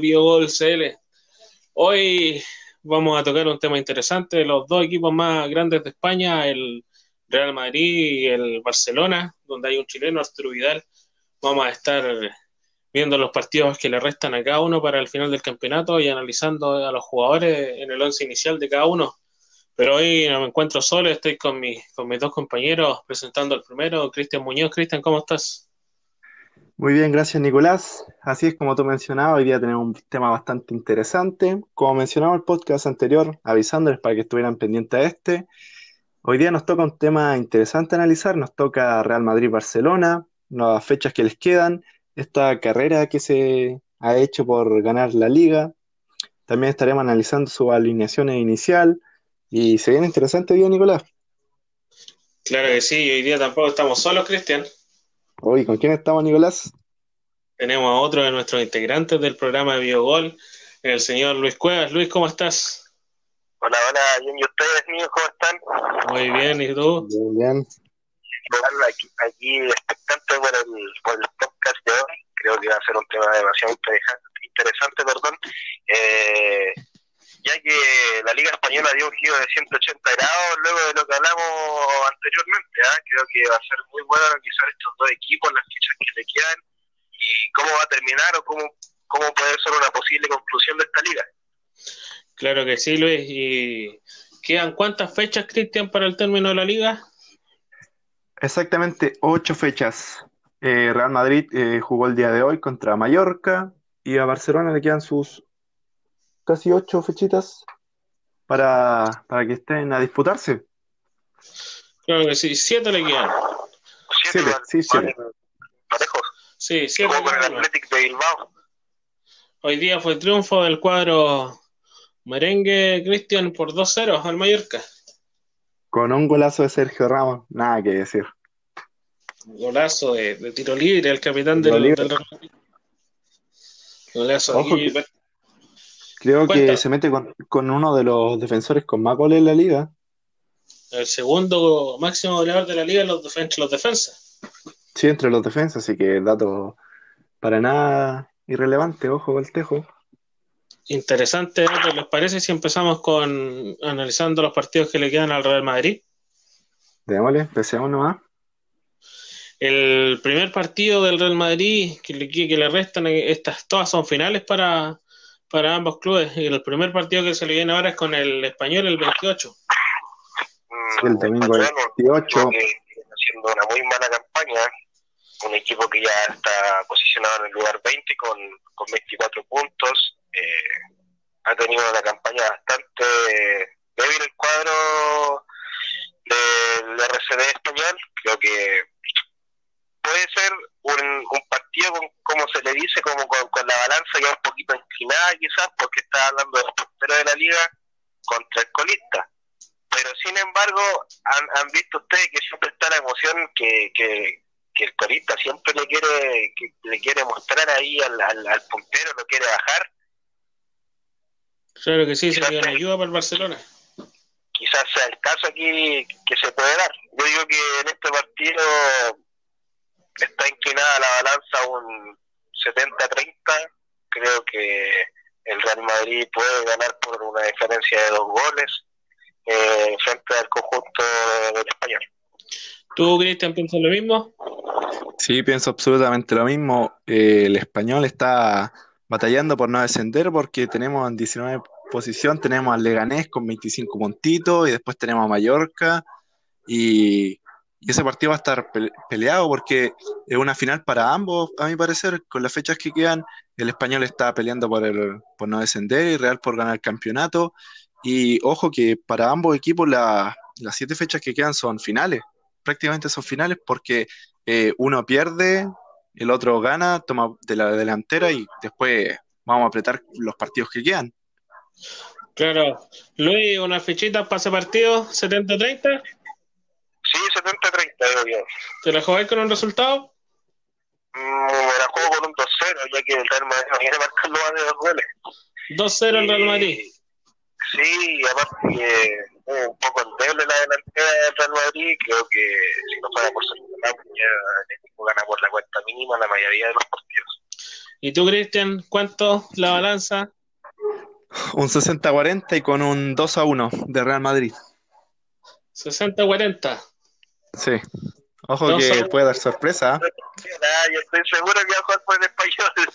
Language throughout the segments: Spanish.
CL. Hoy vamos a tocar un tema interesante, los dos equipos más grandes de España, el Real Madrid y el Barcelona, donde hay un chileno, Arturo. Vamos a estar viendo los partidos que le restan a cada uno para el final del campeonato y analizando a los jugadores en el once inicial de cada uno. Pero hoy no me encuentro solo, estoy con, con mis dos compañeros presentando al primero, Cristian Muñoz. Cristian, ¿cómo estás? Muy bien, gracias Nicolás. Así es como tú mencionabas, hoy día tenemos un tema bastante interesante. Como mencionaba el podcast anterior, avisándoles para que estuvieran pendientes a este, hoy día nos toca un tema interesante analizar, nos toca Real Madrid-Barcelona, las fechas que les quedan, esta carrera que se ha hecho por ganar la liga. También estaremos analizando su alineación inicial y se viene interesante hoy día, Nicolás. Claro que sí, hoy día tampoco estamos solos, Cristian. Hoy, ¿con quién estamos, Nicolás? Tenemos a otro de nuestros integrantes del programa de Biogol, el señor Luis Cuevas. Luis, ¿cómo estás? Hola, hola, bien, ¿y ustedes, niños, cómo están? Muy bien, ¿y tú? Muy bien. Aquí, aquí expectante por el, por el podcast de hoy. Creo que va a ser un tema demasiado interesante, perdón. Eh, ya que la Liga Española dio un giro de 180 grados luego de lo que hablamos anteriormente. ¿eh? Creo que va a ser muy bueno analizar estos dos equipos, las fichas que le quedan y cómo va a terminar o cómo, cómo puede ser una posible conclusión de esta liga. Claro que sí, Luis. ¿Y quedan cuántas fechas, Cristian, para el término de la liga? Exactamente ocho fechas. Eh, Real Madrid eh, jugó el día de hoy contra Mallorca y a Barcelona le quedan sus casi ocho fechitas para, para que estén a disputarse. Claro que sí, siete le quedan. Siete, sí, siete. Parejos. Sí, siete. Como con el Athletic de Bilbao. Hoy día fue triunfo del cuadro merengue Cristian por 2-0 al Mallorca. Con un golazo de Sergio Ramos, nada que decir. Golazo de, de tiro libre, el capitán del, libre. del Golazo Ojo aquí. que- Creo Cuenta. que se mete con, con uno de los defensores con más goles en la liga. El segundo máximo goleador de la liga los defen- los defensas. Sí, entre los defensas, así que dato para nada irrelevante, ojo el tejo. Interesante dato, ¿les parece si empezamos con analizando los partidos que le quedan al Real Madrid? Démosle, empecemos nomás. El primer partido del Real Madrid que le, que le restan, eh, estas todas son finales para, para ambos clubes. Y el primer partido que se le viene ahora es con el español el 28. Mm, El domingo el Español, 28. Haciendo una muy mala campaña. Un equipo que ya está posicionado en el lugar 20 con, con 24 puntos. Eh, ha tenido una campaña bastante débil el cuadro del RCD español. Creo que puede ser un, un partido, con, como se le dice, como con, con la balanza ya un poquito inclinada quizás, porque está hablando de los porteros de la liga contra el colista pero sin embargo han, han visto ustedes que siempre está la emoción que, que, que el corista siempre le quiere que le quiere mostrar ahí al, al, al puntero, lo quiere bajar. Claro que sí, sería una ayuda para el Barcelona. Quizás sea el caso aquí que se puede dar. Yo digo que en este partido está inclinada la balanza un 70-30. Creo que el Real Madrid puede ganar por una diferencia de dos goles eh, frente al conjunto del español. ¿Tú, Cristian, piensas lo mismo? Sí, pienso absolutamente lo mismo. Eh, el español está batallando por no descender porque tenemos en 19 posición, tenemos al Leganés con 25 puntitos y después tenemos a Mallorca y, y ese partido va a estar pe- peleado porque es una final para ambos, a mi parecer, con las fechas que quedan. El español está peleando por, el, por no descender y Real por ganar el campeonato. Y ojo que para ambos equipos la- las siete fechas que quedan son finales, prácticamente son finales porque eh, uno pierde, el otro gana, toma de la delantera y después vamos a apretar los partidos que quedan. Claro. Luis, una fichita para ese partido, 70-30. Sí, 70-30, digo yo. ¿Te la jugáis con un resultado? Mm, me la juego con un 2-0, ya que el Real Madrid no quiere marcar dos goles. 2-0 el Real Madrid. Sí, aparte que es un poco endeble la delantera del Real Madrid, creo que si no fuera por Ramos, ya el equipo gana por la cuenta mínima la mayoría de los partidos. ¿Y tú, Cristian, cuánto la balanza? Un 60-40 y con un 2 a 1 de Real Madrid. 60-40. Sí. Ojo que puede dar sorpresa. ¿ah? Yo estoy seguro que va a jugar por el español.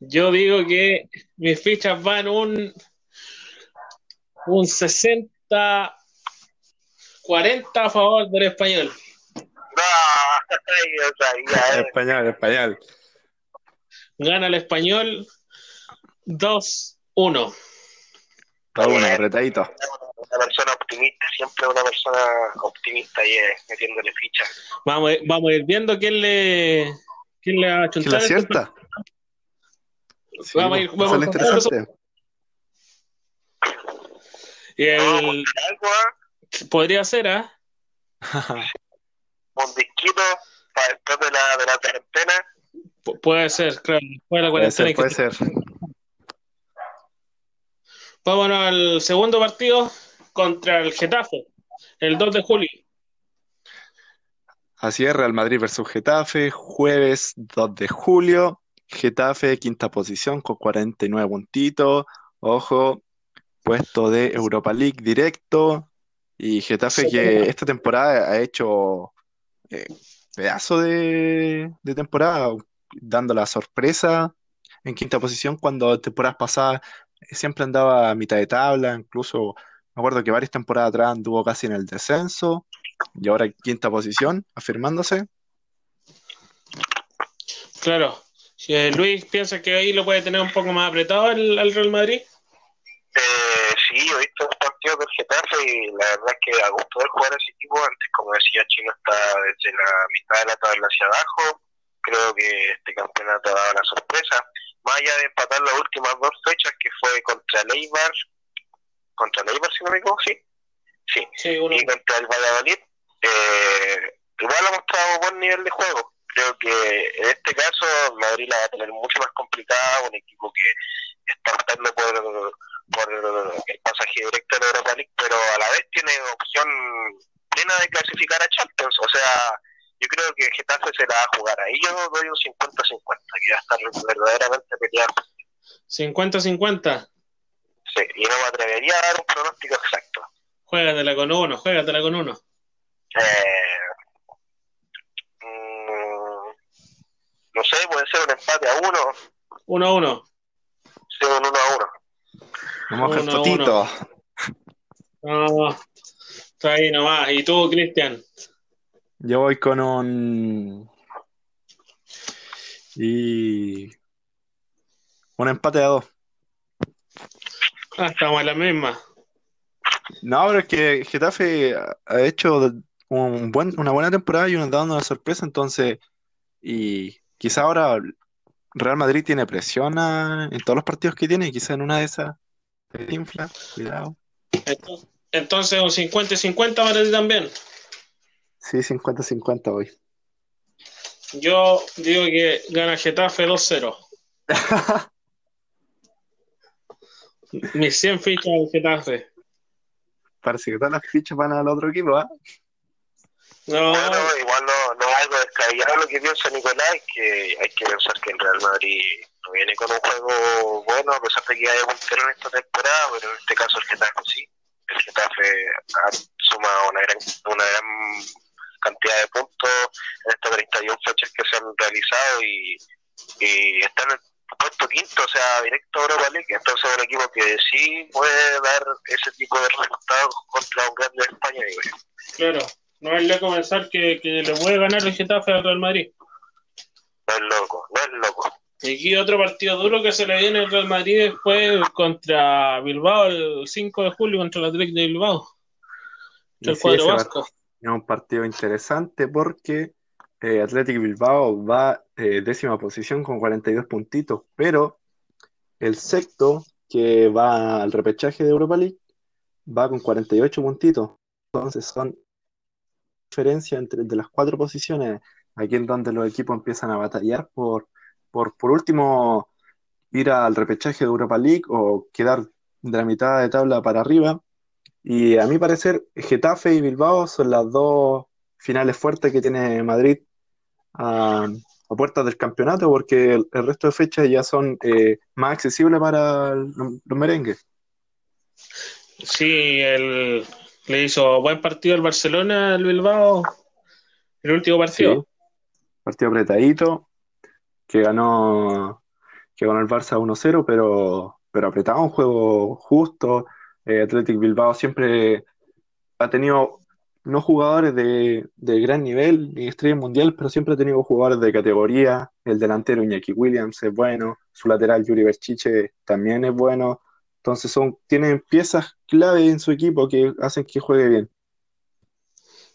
Yo digo que mis fichas van un, un 60 40 a favor del español. No, yo sabía. Español, español. Gana el español 2-1. 2-1, apretadito. Una persona optimista, siempre una persona optimista y eh, metiéndole ficha. Vamos, vamos a ir viendo quién le, quién le va a ¿Quién la acierta? Sí, Vamos a ir- vamos sale a interesante. Y No, el, ¿ah? podría ser, ¿ah? un disquito para después de la, de la cuarentena. Pu- Puede ser, claro. Después de la Puede cuarentena. ser, hay que- puede ser. Vámonos al segundo partido contra el Getafe, el 2 de julio. Así es, Real Madrid versus Getafe, jueves 2 de julio. Getafe, quinta posición con 49 puntitos. Ojo, puesto de Europa League directo. Y Getafe que esta temporada ha hecho eh, pedazo de, de temporada, dando la sorpresa en quinta posición cuando temporadas pasadas siempre andaba a mitad de tabla, incluso me acuerdo que varias temporadas atrás anduvo casi en el descenso y ahora en quinta posición, afirmándose. Claro. Si, eh, Luis piensa que ahí lo puede tener un poco más apretado el, el Real Madrid. Eh, sí, he visto los partidos del Getafe y la verdad es que a gusto de jugar ese equipo, antes como decía Chino está desde la mitad de la tabla hacia abajo, creo que este campeonato ha dado la sorpresa, más allá de empatar las últimas dos fechas que fue contra Leibar, contra Leibar si no me equivoco, sí, sí, y contra el Valladolid, eh, igual ha mostrado buen nivel de juego. Creo que en este caso Madrid la va a tener mucho más complicada, un equipo que está optando por, por el pasaje directo a la Europa League, pero a la vez tiene opción plena de clasificar a Champions. O sea, yo creo que Getafe se la va a jugar ahí. Yo doy un 50-50, que va a estar verdaderamente peleado. 50-50. Sí, y no me atrevería a dar un pronóstico exacto. Juégatela con uno, juégatela con uno. Eh, mm, no sé, puede ser un empate a uno, 1-1. sí, un 1 a 1. Vamos a Uno, fotito. No, está ahí nomás. ¿Y tú, Cristian? Yo voy con un. Y. Un empate a dos. Ah, estamos en la misma. No, pero es que Getafe ha hecho un buen, una buena temporada y nos da una sorpresa, entonces. Y quizá ahora Real Madrid tiene presión a- en todos los partidos que tiene, y quizá en una de esas se infla. Cuidado. Entonces, entonces un 50-50 para ti también. Sí, 50-50 hoy. Yo digo que gana Getafe 2-0. Mis 100 fichas del Getafe. Parece que todas las fichas van al otro equipo, ¿ah? No, Bueno, igual no, no es algo descabellado lo que piensa Nicolás, que hay que pensar que el Real Madrid no viene con un juego bueno, a pesar de que haya puntero en esta temporada, pero en este caso el Getafe sí. El Getafe ha sumado una gran, una gran cantidad de puntos en estas 31 fechas que se han realizado y, y está en el puesto quinto, o sea, directo a Europa League. Entonces, es un equipo que sí puede dar ese tipo de resultados contra un grande de España, digo yo. claro. No es loco pensar que, que le puede ganar el Getafe al Real Madrid. No es loco, no es loco. Y aquí otro partido duro que se le viene al Real Madrid después contra Bilbao el 5 de julio contra el Atlético de Bilbao. El sí, cuadro vasco. Es un partido interesante porque eh, Athletic Bilbao va eh, décima posición con 42 puntitos, pero el sexto, que va al repechaje de Europa League, va con 48 puntitos. Entonces son diferencia entre las cuatro posiciones, aquí en donde los equipos empiezan a batallar por, por, por último, ir al repechaje de Europa League o quedar de la mitad de tabla para arriba. Y a mi parecer, Getafe y Bilbao son las dos finales fuertes que tiene Madrid a, a puertas del campeonato porque el, resto de fechas ya son eh, más accesibles para los merengues. Sí, el, le hizo buen partido al Barcelona, al Bilbao, el último partido. partido apretadito, que ganó, que ganó el Barça 1-0, pero, pero apretado, un juego justo. Eh, Athletic Bilbao siempre ha tenido no jugadores de, gran nivel ni estrella mundial, pero siempre ha tenido jugadores de categoría. El delantero Iñaki Williams es bueno, su lateral Yuri Berchiche también es bueno. Entonces son, tienen piezas clave en su equipo que hacen que juegue bien.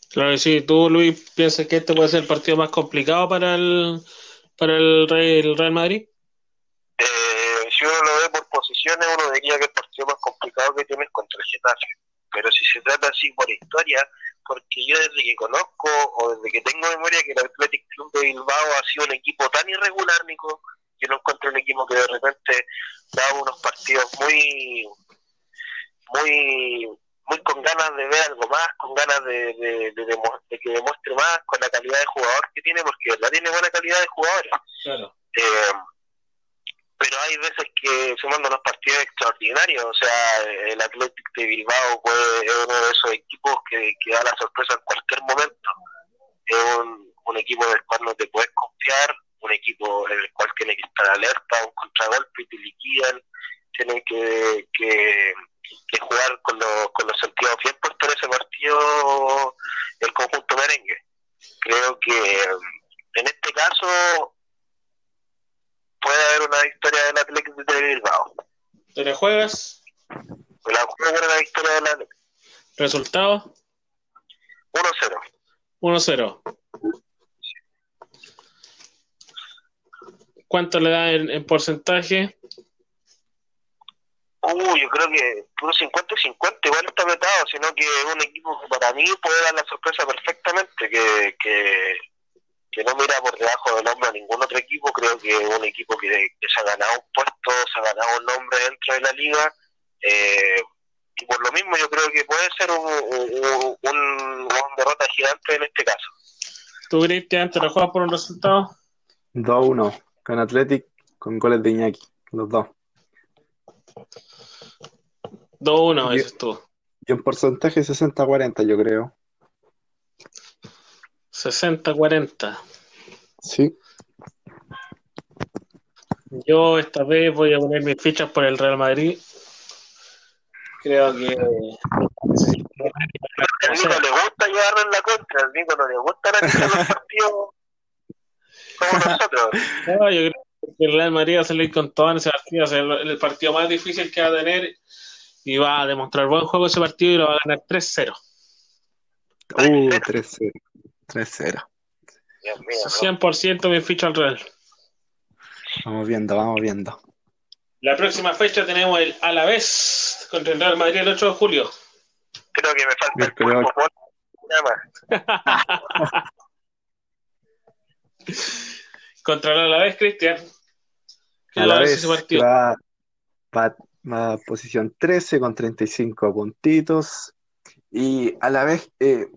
Claro que sí. ¿Tú, Luis, piensas que este puede ser el partido más complicado para el, para el, Real Madrid? Eh, si uno lo ve por posiciones, uno diría que el partido más complicado que tiene es contra el Getafe. Pero si se trata así por historia, porque yo desde que conozco o desde que tengo memoria que el Athletic Club de Bilbao ha sido un equipo tan irregular, Nico, yo no encuentro un equipo que de repente da unos partidos muy, muy, muy con ganas de ver algo más, con ganas de, de, que demuestre más, con la calidad de jugador que tiene, porque la tiene buena calidad de jugadores. Claro. Eh, pero hay veces que sumando unos partidos extraordinarios, o sea, el Athletic de Bilbao puede, es uno de esos equipos que, que da la sorpresa en cualquier momento. Es un, un equipo del cual no te puedes confiar, un equipo en el cual tiene que estar alerta, un contragolpe y te liquidan, tienen que, que, jugar con, los, con los sentidos bien puestos en ese partido el conjunto merengue. Creo que en este caso puede haber una victoria del Atlético de Bilbao. ¿Te la juegas? Me la juego una victoria del Atlético. ¿Resultado? 1-0. 1-0. ¿Cuánto le da en, porcentaje? Uh, yo creo que puro 50 y 50, igual está apretado, sino que es un equipo que para mí puede dar la sorpresa perfectamente, que, que, que no mira por debajo del hombro a ningún otro equipo, creo que es un equipo que, se ha ganado un puesto, se ha ganado un nombre dentro de la liga, eh, y por lo mismo yo creo que puede ser un, un, derrota gigante en este caso. ¿Tú, Cristian, te lo juegas por un resultado? 2-1 con Athletic, con goles de Iñaki, los dos. 2-1, eso es tú. Y un porcentaje 60-40, yo creo. 60-40. Sí. Yo esta vez voy a poner mis fichas por el Real Madrid. Creo que. A Nico le gusta llevarlo en la contra, al Nico no le gusta los partidos como nosotros. No, yo creo que el Real Madrid va a salir con todo en ese partido. el, el, partido más difícil que va a tener y va a demostrar buen juego ese partido y lo va a ganar 3-0. Uh, 3-0. 3-0. 100% mi ficha al Real. Vamos viendo, vamos viendo. La próxima fecha tenemos el Alavés contra el Real Madrid el 8 de julio. Creo que me falta el creo... Contra la vez, Cristian. A la vez va, va, a posición 13 con 35 puntitos. Y a la vez eh,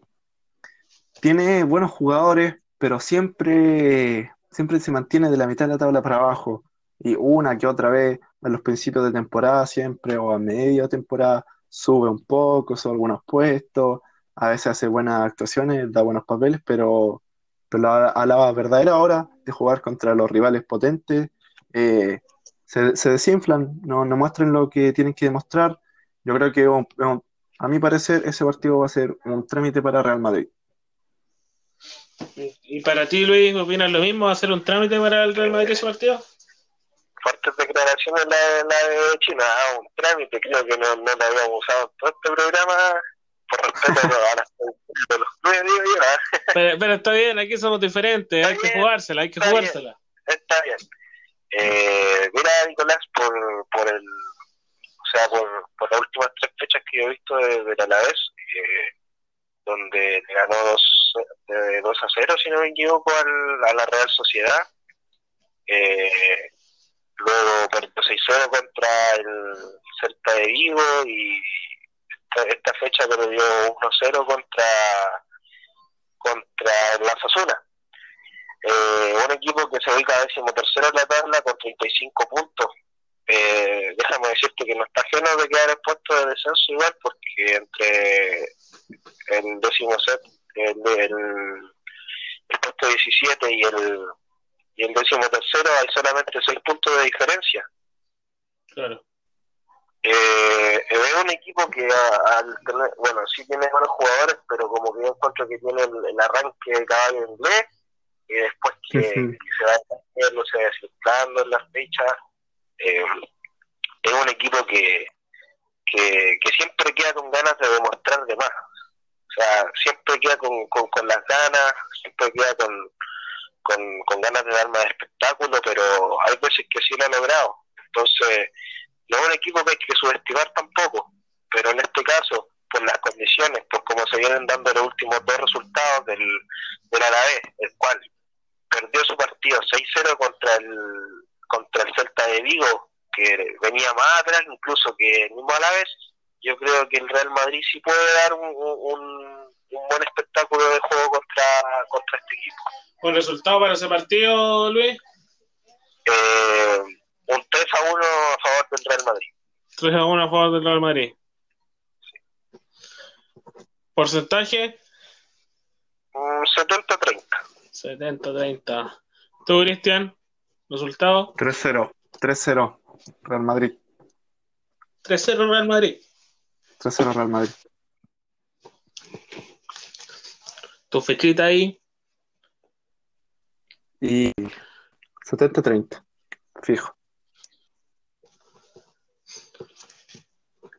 tiene buenos jugadores, pero siempre, siempre se mantiene de la mitad de la tabla para abajo. Y una que otra vez, a los principios de temporada siempre, o a media temporada, sube un poco, sube algunos puestos. A veces hace buenas actuaciones, da buenos papeles, pero pero a, la verdadera hora de jugar contra los rivales potentes, eh, se, desinflan, no, no, muestran lo que tienen que demostrar. Yo creo que, a mi parecer, ese partido va a ser un trámite para Real Madrid. ¿Y para ti, Luis, opinas lo mismo? ¿Va a ser un trámite para el Real Madrid ese partido? Fuertes declaraciones la, la de China, ah, un trámite, creo que no, no la habíamos usado en todo este programa por respeto a los ¿ah? pero, está bien, aquí somos diferentes, hay que jugársela, hay que jugársela. está bien. Eh, mira, Nicolás, por, por el, o sea, por, por las últimas tres fechas que yo he visto de, de la Alavés, eh, donde le ganó 2, de 2 a 0, si no me equivoco, al, a la Real Sociedad. Eh, luego perdió 6-0 contra el Celta de Vigo y esta, fecha perdió 1-0 contra contra la Sasuna. Eh, un equipo que se ubica décimo tercero en la tabla con 35 puntos. Eh, déjame decirte que no está ajeno de quedar en puesto de descenso igual, porque entre el décimo set, el, puesto 17 y el, y el décimo tercero hay solamente 6 puntos de diferencia. Claro. Eh, es un equipo que al tener, bueno, sí tiene buenos jugadores, pero como que yo encuentro que tiene el, arranque de caballo inglés y después que, se va no se va desinflando en las fechas. Eh, es un equipo que, que, siempre queda con ganas de demostrar de más. O sea, siempre queda con, con, las ganas, siempre queda con, con, con ganas de dar más espectáculo, pero hay veces que sí lo ha logrado. Entonces, no es un equipo que hay que subestimar tampoco, pero en este caso, por las condiciones, por cómo se vienen dando los últimos dos resultados del, del Alavés, el cual perdió su partido 6-0 contra el, contra el Celta de Vigo, que venía más atrás incluso que el mismo Alavés, yo creo que el Real Madrid sí puede dar un, un, buen espectáculo de juego contra, contra este equipo. ¿Buen resultado para ese partido, Luis? Eh, un 3 a 1 a favor del Real Madrid. 3 a 1 a favor del Real Madrid. ¿Porcentaje? 70-30. 70-30. ¿Tú, Cristian? ¿Resultado? 3-0. 3-0. Real Madrid. 3-0 Real Madrid. 3-0 Real Madrid. ¿Tu fechita ahí? Y 70-30. Fijo.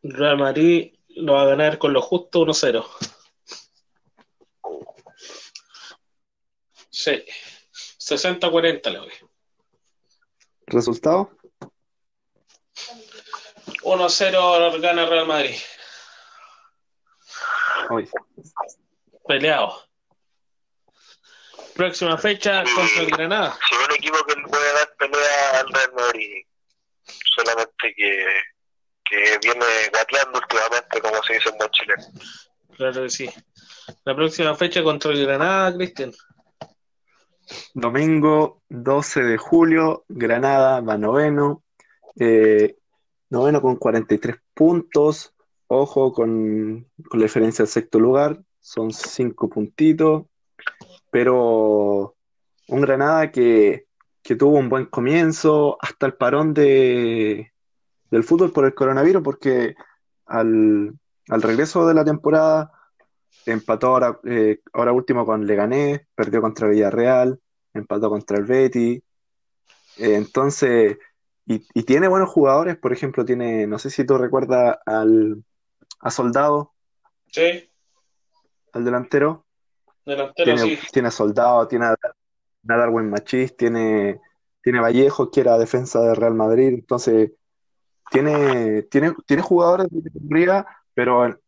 Real Madrid lo va a ganar con lo justo 1-0. Sí. 60-40 le doy. ¿Resultado? 1-0 gana Real Madrid. Hoy. Peleado. Próxima fecha contra el Granada. Si un equipo que le puede dar pelea al Real Madrid, solamente que que viene gateando últimamente, como se dice en buen chileno. Claro que sí. La próxima fecha contra el Granada, Cristian. Domingo 12 de julio, Granada va noveno. Eh, noveno con 43 puntos. Ojo con, con la diferencia del sexto lugar. Son 5 puntitos. Pero un Granada que, que tuvo un buen comienzo hasta el parón de, del fútbol por el coronavirus, porque al, regreso de la temporada empató ahora, eh, ahora último con Leganés, perdió contra Villarreal, empató contra el Betty. Eh, entonces, y, tiene buenos jugadores, por ejemplo, tiene, no sé si tú recuerdas al a Soldado. Sí. Al delantero. Delantero, tiene, sí. tiene a Soldado, tiene a, Darwin Machís, tiene, tiene Vallejo, que era defensa de Real Madrid. Entonces, tiene, tiene, tiene jugadores de categoría, pero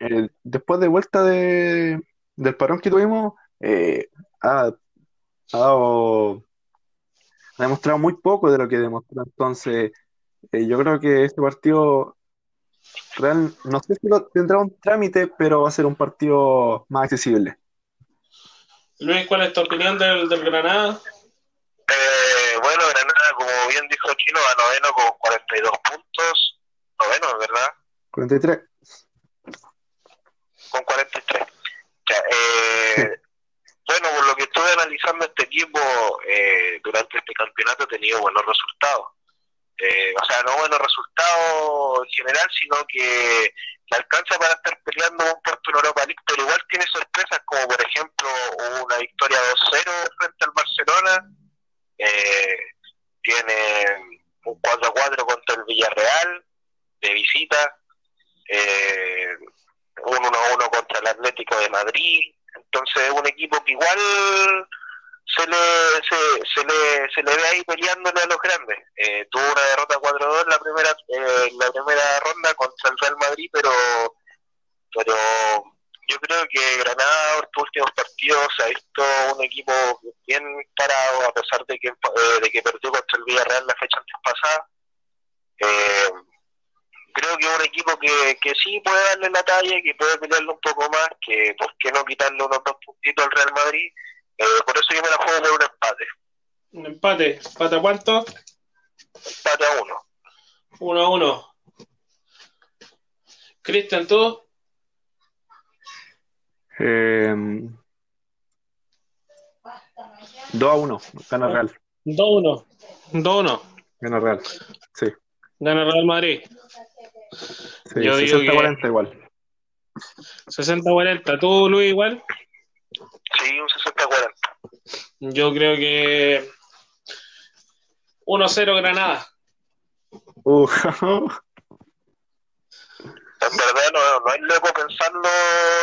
después de vuelta de, del parón que tuvimos, eh, ha, ha, demostrado muy poco de lo que demostró. Entonces, eh, yo creo que este partido real, no sé si lo, tendrá un trámite, pero va a ser un partido más accesible. Luis, ¿cuál es tu opinión del, del Granada? Eh, bueno, Granada, como bien dijo Chino, va noveno con 42 puntos. Noveno, ¿verdad? 43. Con 43. eh, bueno, por lo que estuve analizando este equipo eh, durante este campeonato ha tenido buenos resultados. Eh, o sea, no buenos resultados en general, sino que le alcanza para estar peleando un puesto en Europa League, pero igual tiene sorpresas como por ejemplo una victoria 2-0 frente al Barcelona, eh, tiene un 4-4 contra el Villarreal de visita, eh, un 1-1 contra el Atlético de Madrid, entonces es un equipo que igual se le, se, le, se le ve ahí peleándole a los grandes. Eh, tuvo una derrota 4-2 en la primera, eh, la primera ronda contra el Real Madrid, pero pero yo creo que Granada en estos últimos partidos ha visto un equipo bien parado a pesar de que eh, de que perdió contra el Villarreal la fecha antes pasada eh, creo que es un equipo que, que sí puede darle la talla que puede pelearlo un poco más que por qué no quitarle unos dos puntitos al Real Madrid eh, por eso yo me la juego por un empate Un empate. ¿Empate a cuánto? Empate a uno. 1 a 1. Cristian, ¿tú? Eh, 2 a 1, gana Real. 2 a 1. 2 a 1. Gana Real. Sí. Gana Real Madrid. Sí Yo digo que- 60-40 igual. 60-40. ¿Tú, Luis, igual? Sí, un 60-40. Yo creo que 1-0 Granada. Uh, En verdad no, no es loco pensarlo,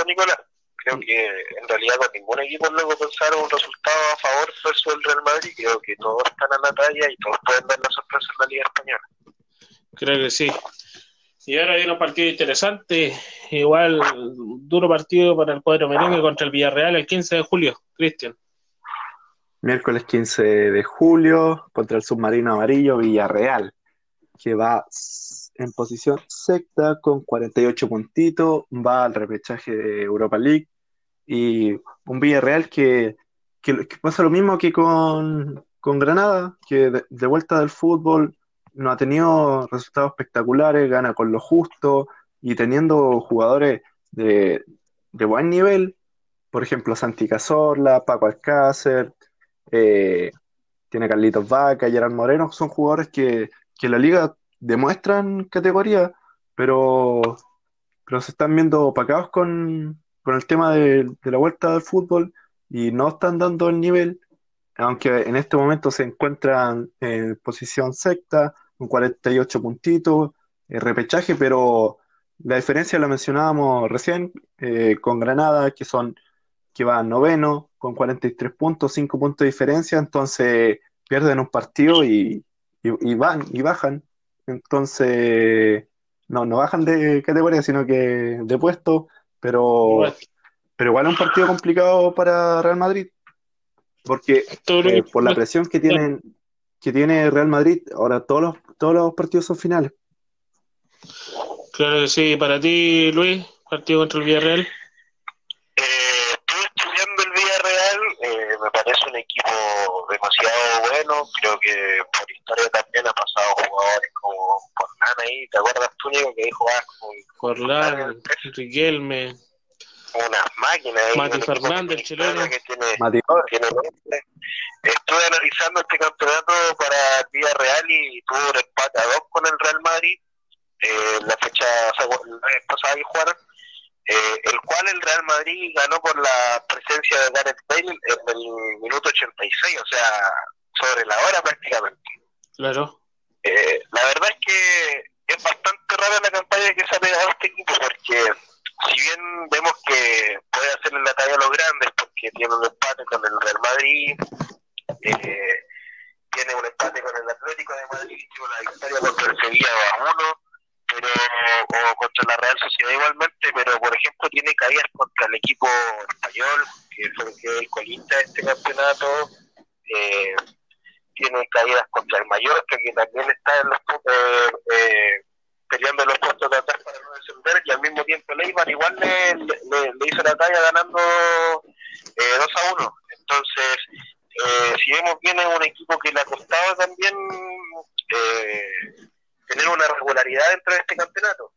Nicolás. Creo que en realidad con ningún equipo es loco pensar un resultado a favor versus el Real Madrid. Creo que todos están a la talla y todos pueden dar la sorpresa en la Liga Española. Creo que sí. Y ahora viene un partido interesante. Igual, duro partido para el cuadro merengue contra el Villarreal el 15 de julio. Cristian. miércoles 15 de julio contra el submarino amarillo Villarreal, que va en posición sexta con 48 puntitos, va al repechaje de Europa League y un Villarreal que, que, pasa lo mismo que con, con Granada, que de vuelta del fútbol no ha tenido resultados espectaculares, gana con lo justo y teniendo jugadores de, de buen nivel, por ejemplo Santi Cazorla, Paco Alcácer, eh, tiene Carlitos Vaca, Gerard Moreno, son jugadores que, que la liga demuestran categoría, pero, pero se están viendo opacados con, con el tema de, de la vuelta del fútbol y no están dando el nivel, aunque en este momento se encuentran en posición sexta, con 48 puntitos, eh, repechaje, pero la diferencia la mencionábamos recién eh, con Granada, que son que va noveno con 43 puntos, 5 puntos de diferencia, entonces pierden un partido y, y, y van y bajan. Entonces, no, no bajan de categoría, sino que de puesto, pero, Igual. pero igual es un partido complicado para Real Madrid, porque eh, por la presión que tienen, que tiene Real Madrid, ahora todos los, todos los partidos son finales. Claro que sí. Para ti, Luis, partido contra el Villarreal. Eh, estuve estudiando el Villarreal, eh, me parece un equipo demasiado bueno, creo que por historia también ha pasado jugadores como Forlán ahí, ¿te acuerdas tú, Nico, que ahí jugabas con Forlán, Riquelme. Unas máquinas ahí? Mati un equipo Fernández, que el tiene chileno. Que tiene, Mati, tiene. Estuve analizando este campeonato para el Villarreal y tuvo un empate a dos con el Real Madrid, eh, la fecha o sea, la vez pasada que jugaron, eh, el cual el Real Madrid ganó por la presencia de Gareth Bale en el minuto 86, o sea, sobre la hora prácticamente. Claro. Eh, la verdad es que es bastante rara la campaña que se ha pegado a este equipo porque si bien vemos que puede hacerle la talla a los grandes porque tiene un empate con el Real Madrid, eh, tiene un empate con el Atlético de Madrid y una victoria contra el Sevilla 2 a 1, pero, o contra la Real Sociedad igualmente, pero por ejemplo tiene caídas contra el equipo español, que fue que es el colista este campeonato, eh, tiene caídas contra el Mallorca, que también está en los eh, eh, peleando los puestos de atrás para no descender, y al mismo tiempo el Eibar igual le, le, le hizo la talla ganando eh, 2 a 1. Entonces, eh, si vemos bien, es un equipo que le ha costado también eh, tener una regularidad dentro de este campeonato.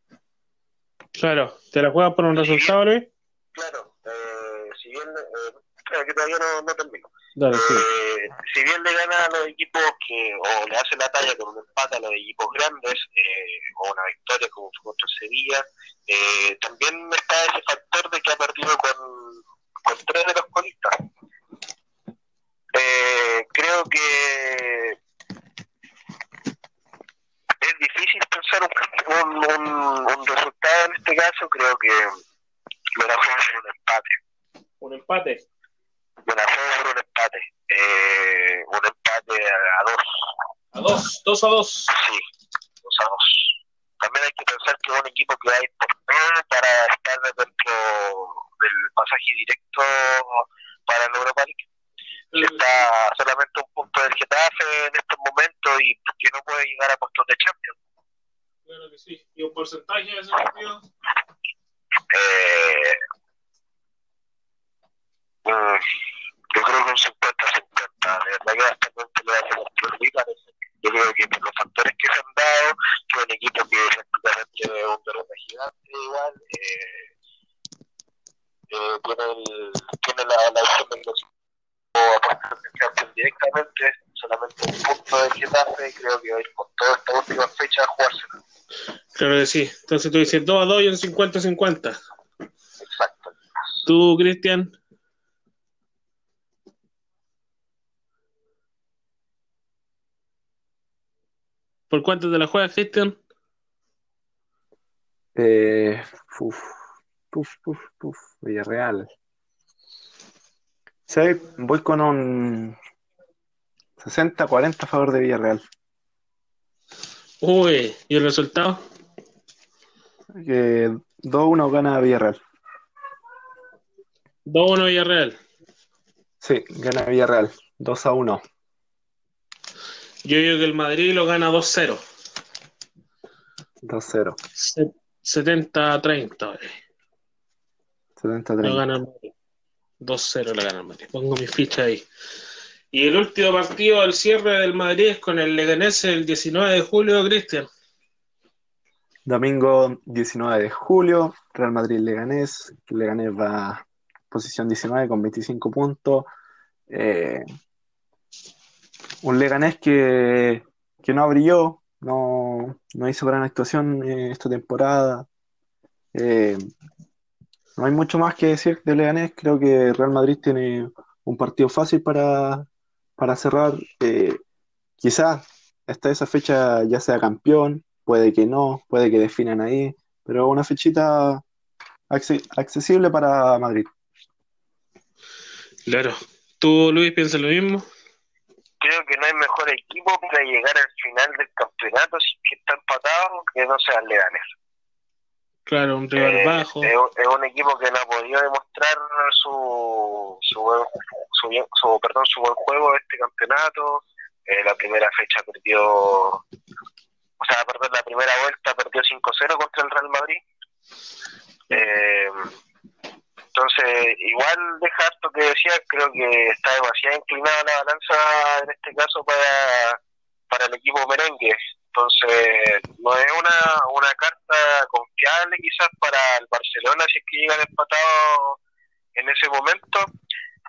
Claro. ¿Te la juegas por un resultado, Luis? Claro, eh, si bien, eh, que todavía no, no termino. Dale, sí. Eh, si bien le gana a los equipos que, o le hace la talla con un empate a los equipos grandes, eh, o una victoria como fue contra Sevilla, eh, también está ese factor de que ha perdido con, con tres de los colistas. Eh, creo que es difícil pensar un, un, un, un resultado en este caso, creo que me la juego por un empate. Un empate. Me la juego por un empate. Eh, un empate a, a dos. A dos. Dos a dos. Sí, dos a dos. También hay que pensar que es un equipo que hay por todo para estar dentro del pasaje directo para la Europa League. Y está solamente un punto del Getafe en estos momentos y que no puede llegar a puestos de Champions. Claro que sí. ¿Y un porcentaje de ese partido? Eh, mm, yo creo que un 50-50. De verdad que bastante le hace las Yo creo que por los factores que se han dado, que un equipo que prácticamente es un derrota gigante, igual, eh, eh, tiene, el, tiene la, la opción del o directamente, solamente un punto de Getafe, creo que va a ir con toda esta última fecha a jugársela. Claro que sí. Entonces tú dices 2 a 2 y un 50-50. Exacto. ¿Tú, Cristian? Cuánto te la juegas, Cristian? Eh, uf, puf, puf, puf, Villarreal. Sí, voy con un 60-40 a favor de Villarreal. Uy, ¿y el resultado? Que 2-1 gana Villarreal. 2-1 Villarreal. Sí, gana Villarreal. 2 a 1. Yo digo que el Madrid lo gana 2-0. 2-0. Se- 70-30. eh. 70-30. Lo gana el Madrid. 2-0 le gana el Madrid. Pongo mi ficha ahí. Y el último partido del cierre del Madrid es con el Leganés el 19 de julio, Cristian. Domingo 19 de julio, Real Madrid Leganés. Leganés va posición 19 con 25 puntos. Eh, un Leganés que, que no brilló, no, no hizo gran actuación eh, esta temporada. Eh, no hay mucho más que decir de Leganés. Creo que Real Madrid tiene un partido fácil para, para cerrar. Eh, quizás hasta esa fecha ya sea campeón, puede que no, puede que definan ahí, pero una fechita acce- accesible para Madrid. Claro. ¿Tú, Luis, piensas lo mismo? Creo que no hay mejor equipo para llegar al final del campeonato si que está empatado que no sea el Leganés. Claro, un rival Eh, bajo. Es, es un equipo que no ha podido demostrar su su, buen, su, bien- su- perdón, su buen juego este campeonato. Eh, la primera fecha perdió, o sea, perdón, la primera vuelta perdió 5-0 contra el Real Madrid. Eh, entonces, igual deja harto que decía, creo que está demasiado inclinada la balanza en este caso para, para el equipo merengue. Entonces, no es una, una carta confiable quizás para el Barcelona si es que llegan empatados en ese momento.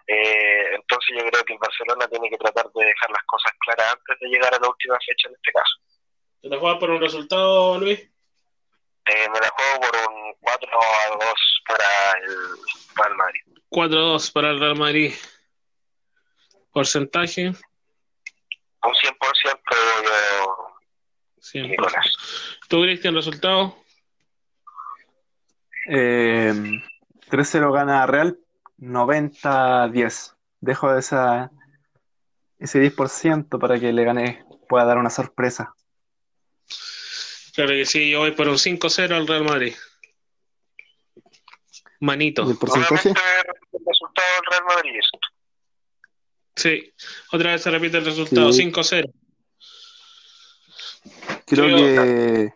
Eh, entonces yo creo que el Barcelona tiene que tratar de dejar las cosas claras antes de llegar a la última fecha en este caso. ¿Te la juegas por un resultado, Luis? Eh, me la juego por un 4 a 2 para el, para el Madrid. 4-2 para el Real Madrid. Porcentaje, Un 100% creo yo, 100%. Nicolás. ¿Tú, Cristian, resultado? Eh, 3-0 gana Real, 90-10. Dejo esa, ese 10% para que le gane, pueda dar una sorpresa. Claro que sí, yo voy por un 5-0 al Real Madrid. Manito. ¿Y el porcentaje? El resultado del Real Madrid. ¿cierto? Sí, otra vez se repite el resultado, Sí. 5-0. Creo Creo- que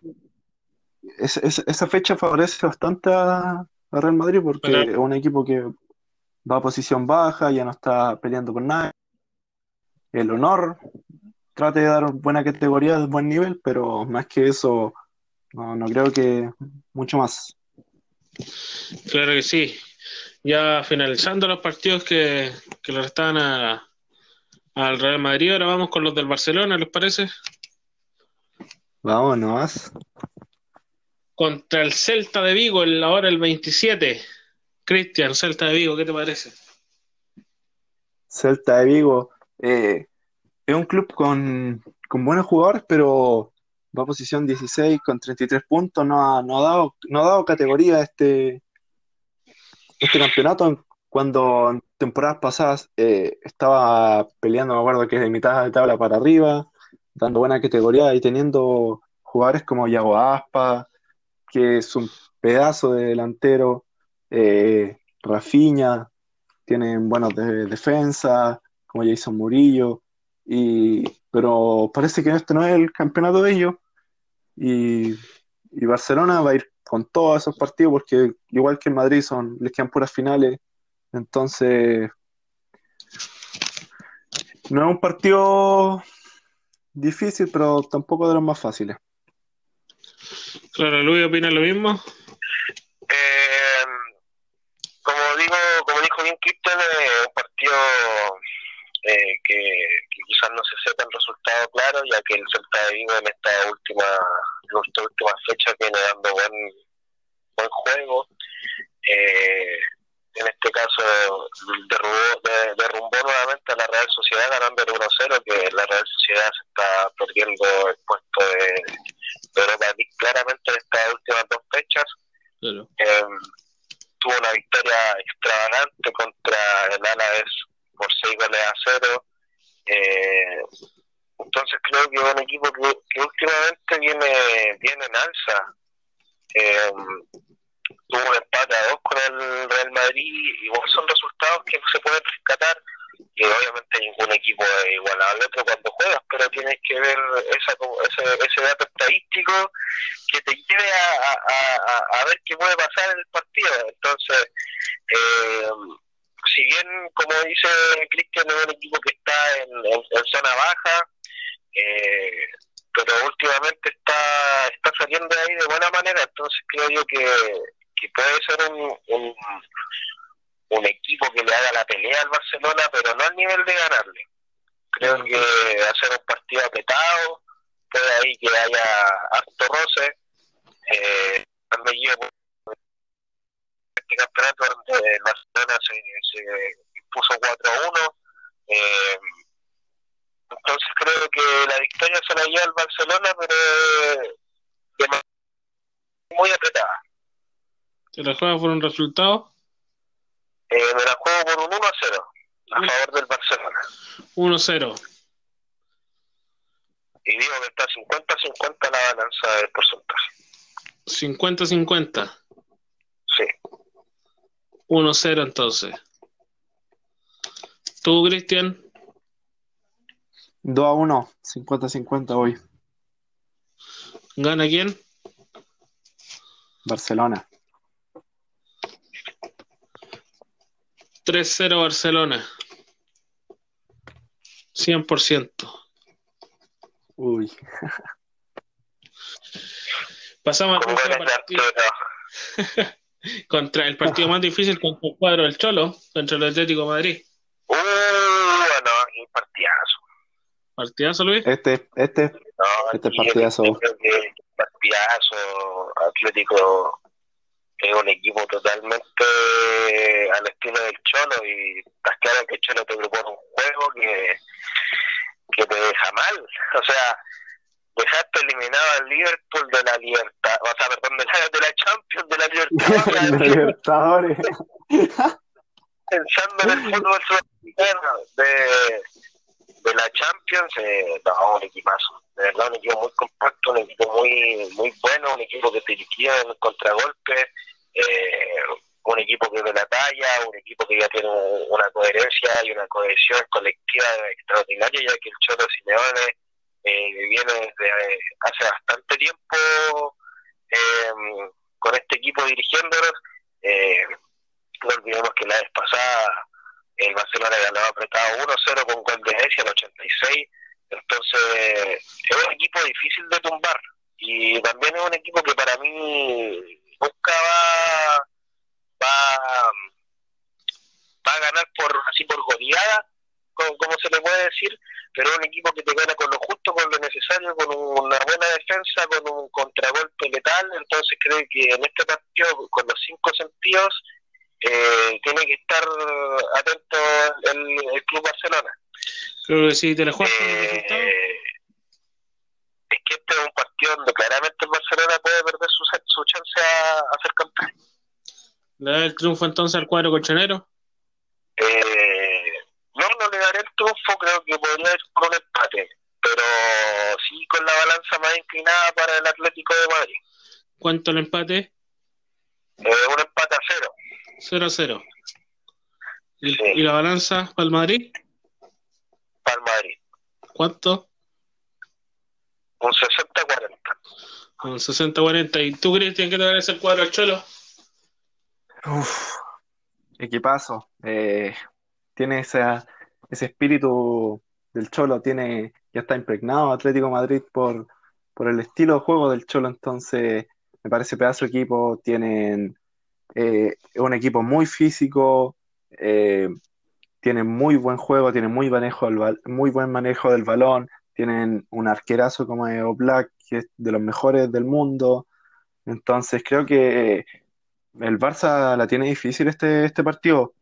es- es- esa fecha favorece bastante a, a Real Madrid porque es un equipo que va a posición baja, ya no está peleando por nada. El honor trate de dar buena categoría, buen nivel, pero más que eso, no, no creo que mucho más. Claro que sí. Ya finalizando los partidos que, que le restan a, al Real Madrid, ahora vamos con los del Barcelona, ¿les parece? Vámonos. Contra el Celta de Vigo, el, ahora el 27. Cristian, Celta de Vigo, ¿qué te parece? Celta de Vigo eh, es un club con, con buenos jugadores, pero va a posición 16 con 33 puntos. No ha, no ha dado, no ha dado categoría este, este campeonato. Cuando en temporadas pasadas eh, estaba peleando, me acuerdo que de mitad de tabla para arriba, dando buena categoría y teniendo jugadores como Yago Aspa, que es un pedazo de delantero, eh, Rafinha, tienen buenos de defensa, como Jason Murillo, y, pero parece que este no es el campeonato de ellos, y, y Barcelona va a ir con todos esos partidos, porque igual que el Madrid son, les quedan puras finales, entonces no es un partido difícil, pero tampoco de los más fáciles. Claro, Luis opina lo mismo. Eh, como digo, como dijo bien Cristian, es un partido eh, que, quizás no se sepa el resultado claro, ya que el Celta de Vigo en esta última, en esta última fecha viene dando buen, buen juego. Eh, en este caso derrubó, derrumbó nuevamente a la Real Sociedad ganando el 1-0, que la Real Sociedad se está perdiendo el puesto de, de Europa League claramente en estas últimas dos fechas. Claro. Eh, tuvo una victoria extravagante contra el Alavés por 6 goles a 0. Eh, entonces creo que es un equipo que, últimamente viene, viene en alza. Eh, tuvo un empate a dos con el Real Madrid, igual son resultados que se pueden rescatar y obviamente ningún equipo es igual al otro cuando juegas, pero tienes que ver esa, ese, ese dato estadístico que te lleve a, a, a, ver qué puede pasar en el partido. Entonces, eh, si bien, como dice Cristian, es un equipo que está en, en, en zona baja, eh, pero últimamente está, está saliendo de ahí de buena manera, entonces creo yo que, que puede ser un, un, un, equipo que le haga la pelea al Barcelona, pero no al nivel de ganarle. Creo que hacer un partido apretado, puede ahí que haya harto roce. Eh, este campeonato donde el Barcelona se, se impuso 4-1. Eh, entonces creo que la victoria se la lleva el Barcelona, pero de muy apretada. ¿Te la juegas por un resultado? Eh, me la juego por un 1 a 0 a favor del Barcelona. 1 0. Y digo que está 50-50 la balanza del porcentaje. 50-50. Sí. 1 0 entonces. ¿Tú, Cristian? 2 a 1, 50-50 hoy. ¿Gana quién? Barcelona. 3-0 Barcelona. 100%. Uy. Pasamos al partido. Contra el partido más difícil contra el cuadro del Cholo, contra el Atlético de Madrid. Uh, bueno, y partidazo. ¿Partidazo, Luis? Este, este, No, Este partidazo. yo creo que partidazo Atlético es un equipo totalmente al estilo del Cholo y estás claro que el Cholo te propone un juego que, que te deja mal. O sea, dejaste eliminado al Liverpool de la libertad, o sea, perdón, de la, de la Champions, de la de libertad, Libertadores. pensando en el fútbol sudamericano de, de la Champions, eh, no, un equipazo. De verdad, un equipo muy compacto, un equipo muy muy bueno, un equipo que te liquida en el contragolpe, eh, un equipo que ve la talla, un equipo que ya tiene una coherencia y una cohesión colectiva extraordinaria, ya que el Cholo Simeone eh, viene desde hace bastante tiempo eh, con este equipo dirigiéndonos. Eh, no olvidemos que la vez pasada el Barcelona ganaba apretado 1-0 con gol de Messi al 86. Entonces, es un equipo difícil de tumbar. Y también es un equipo que para mí nunca va, va, a ganar por así por goleada, como se le puede decir, pero es un equipo que te gana con lo justo, con lo necesario, con una buena defensa, con un contragolpe letal. Entonces, creo que en este partido, con los cinco sentidos, eh, tiene que estar atento el, el Club Barcelona. Creo que sí, te juegas. Eh, es que este es un partido donde claramente el Barcelona puede perder su, su chance a, a ser campeón. ¿Le da el triunfo entonces al cuadro colchonero? Eh, no, no le daré el triunfo, creo que podría ir por un empate, pero sí con la balanza más inclinada para el Atlético de Madrid. ¿Cuánto el empate? Eh, un empate a cero. 0 a 0. ¿Y, Sí. y la balanza para el Madrid? para el Madrid. ¿Cuánto? Un 60-40. Con 60-40. ¿Y tú, Cristian, qué te parece el cuadro del Cholo? Uf, equipazo. Eh, tiene esa, ese espíritu del Cholo, tiene, ya está impregnado Atlético Madrid por, por el estilo de juego del Cholo, entonces me parece pedazo de equipo, tienen eh, un equipo muy físico, eh, tienen muy buen juego, tienen muy, manejo del, muy buen manejo del balón, tienen un arquerazo como Eo Black, que es de los mejores del mundo. Entonces creo que el Barça la tiene difícil este, este partido.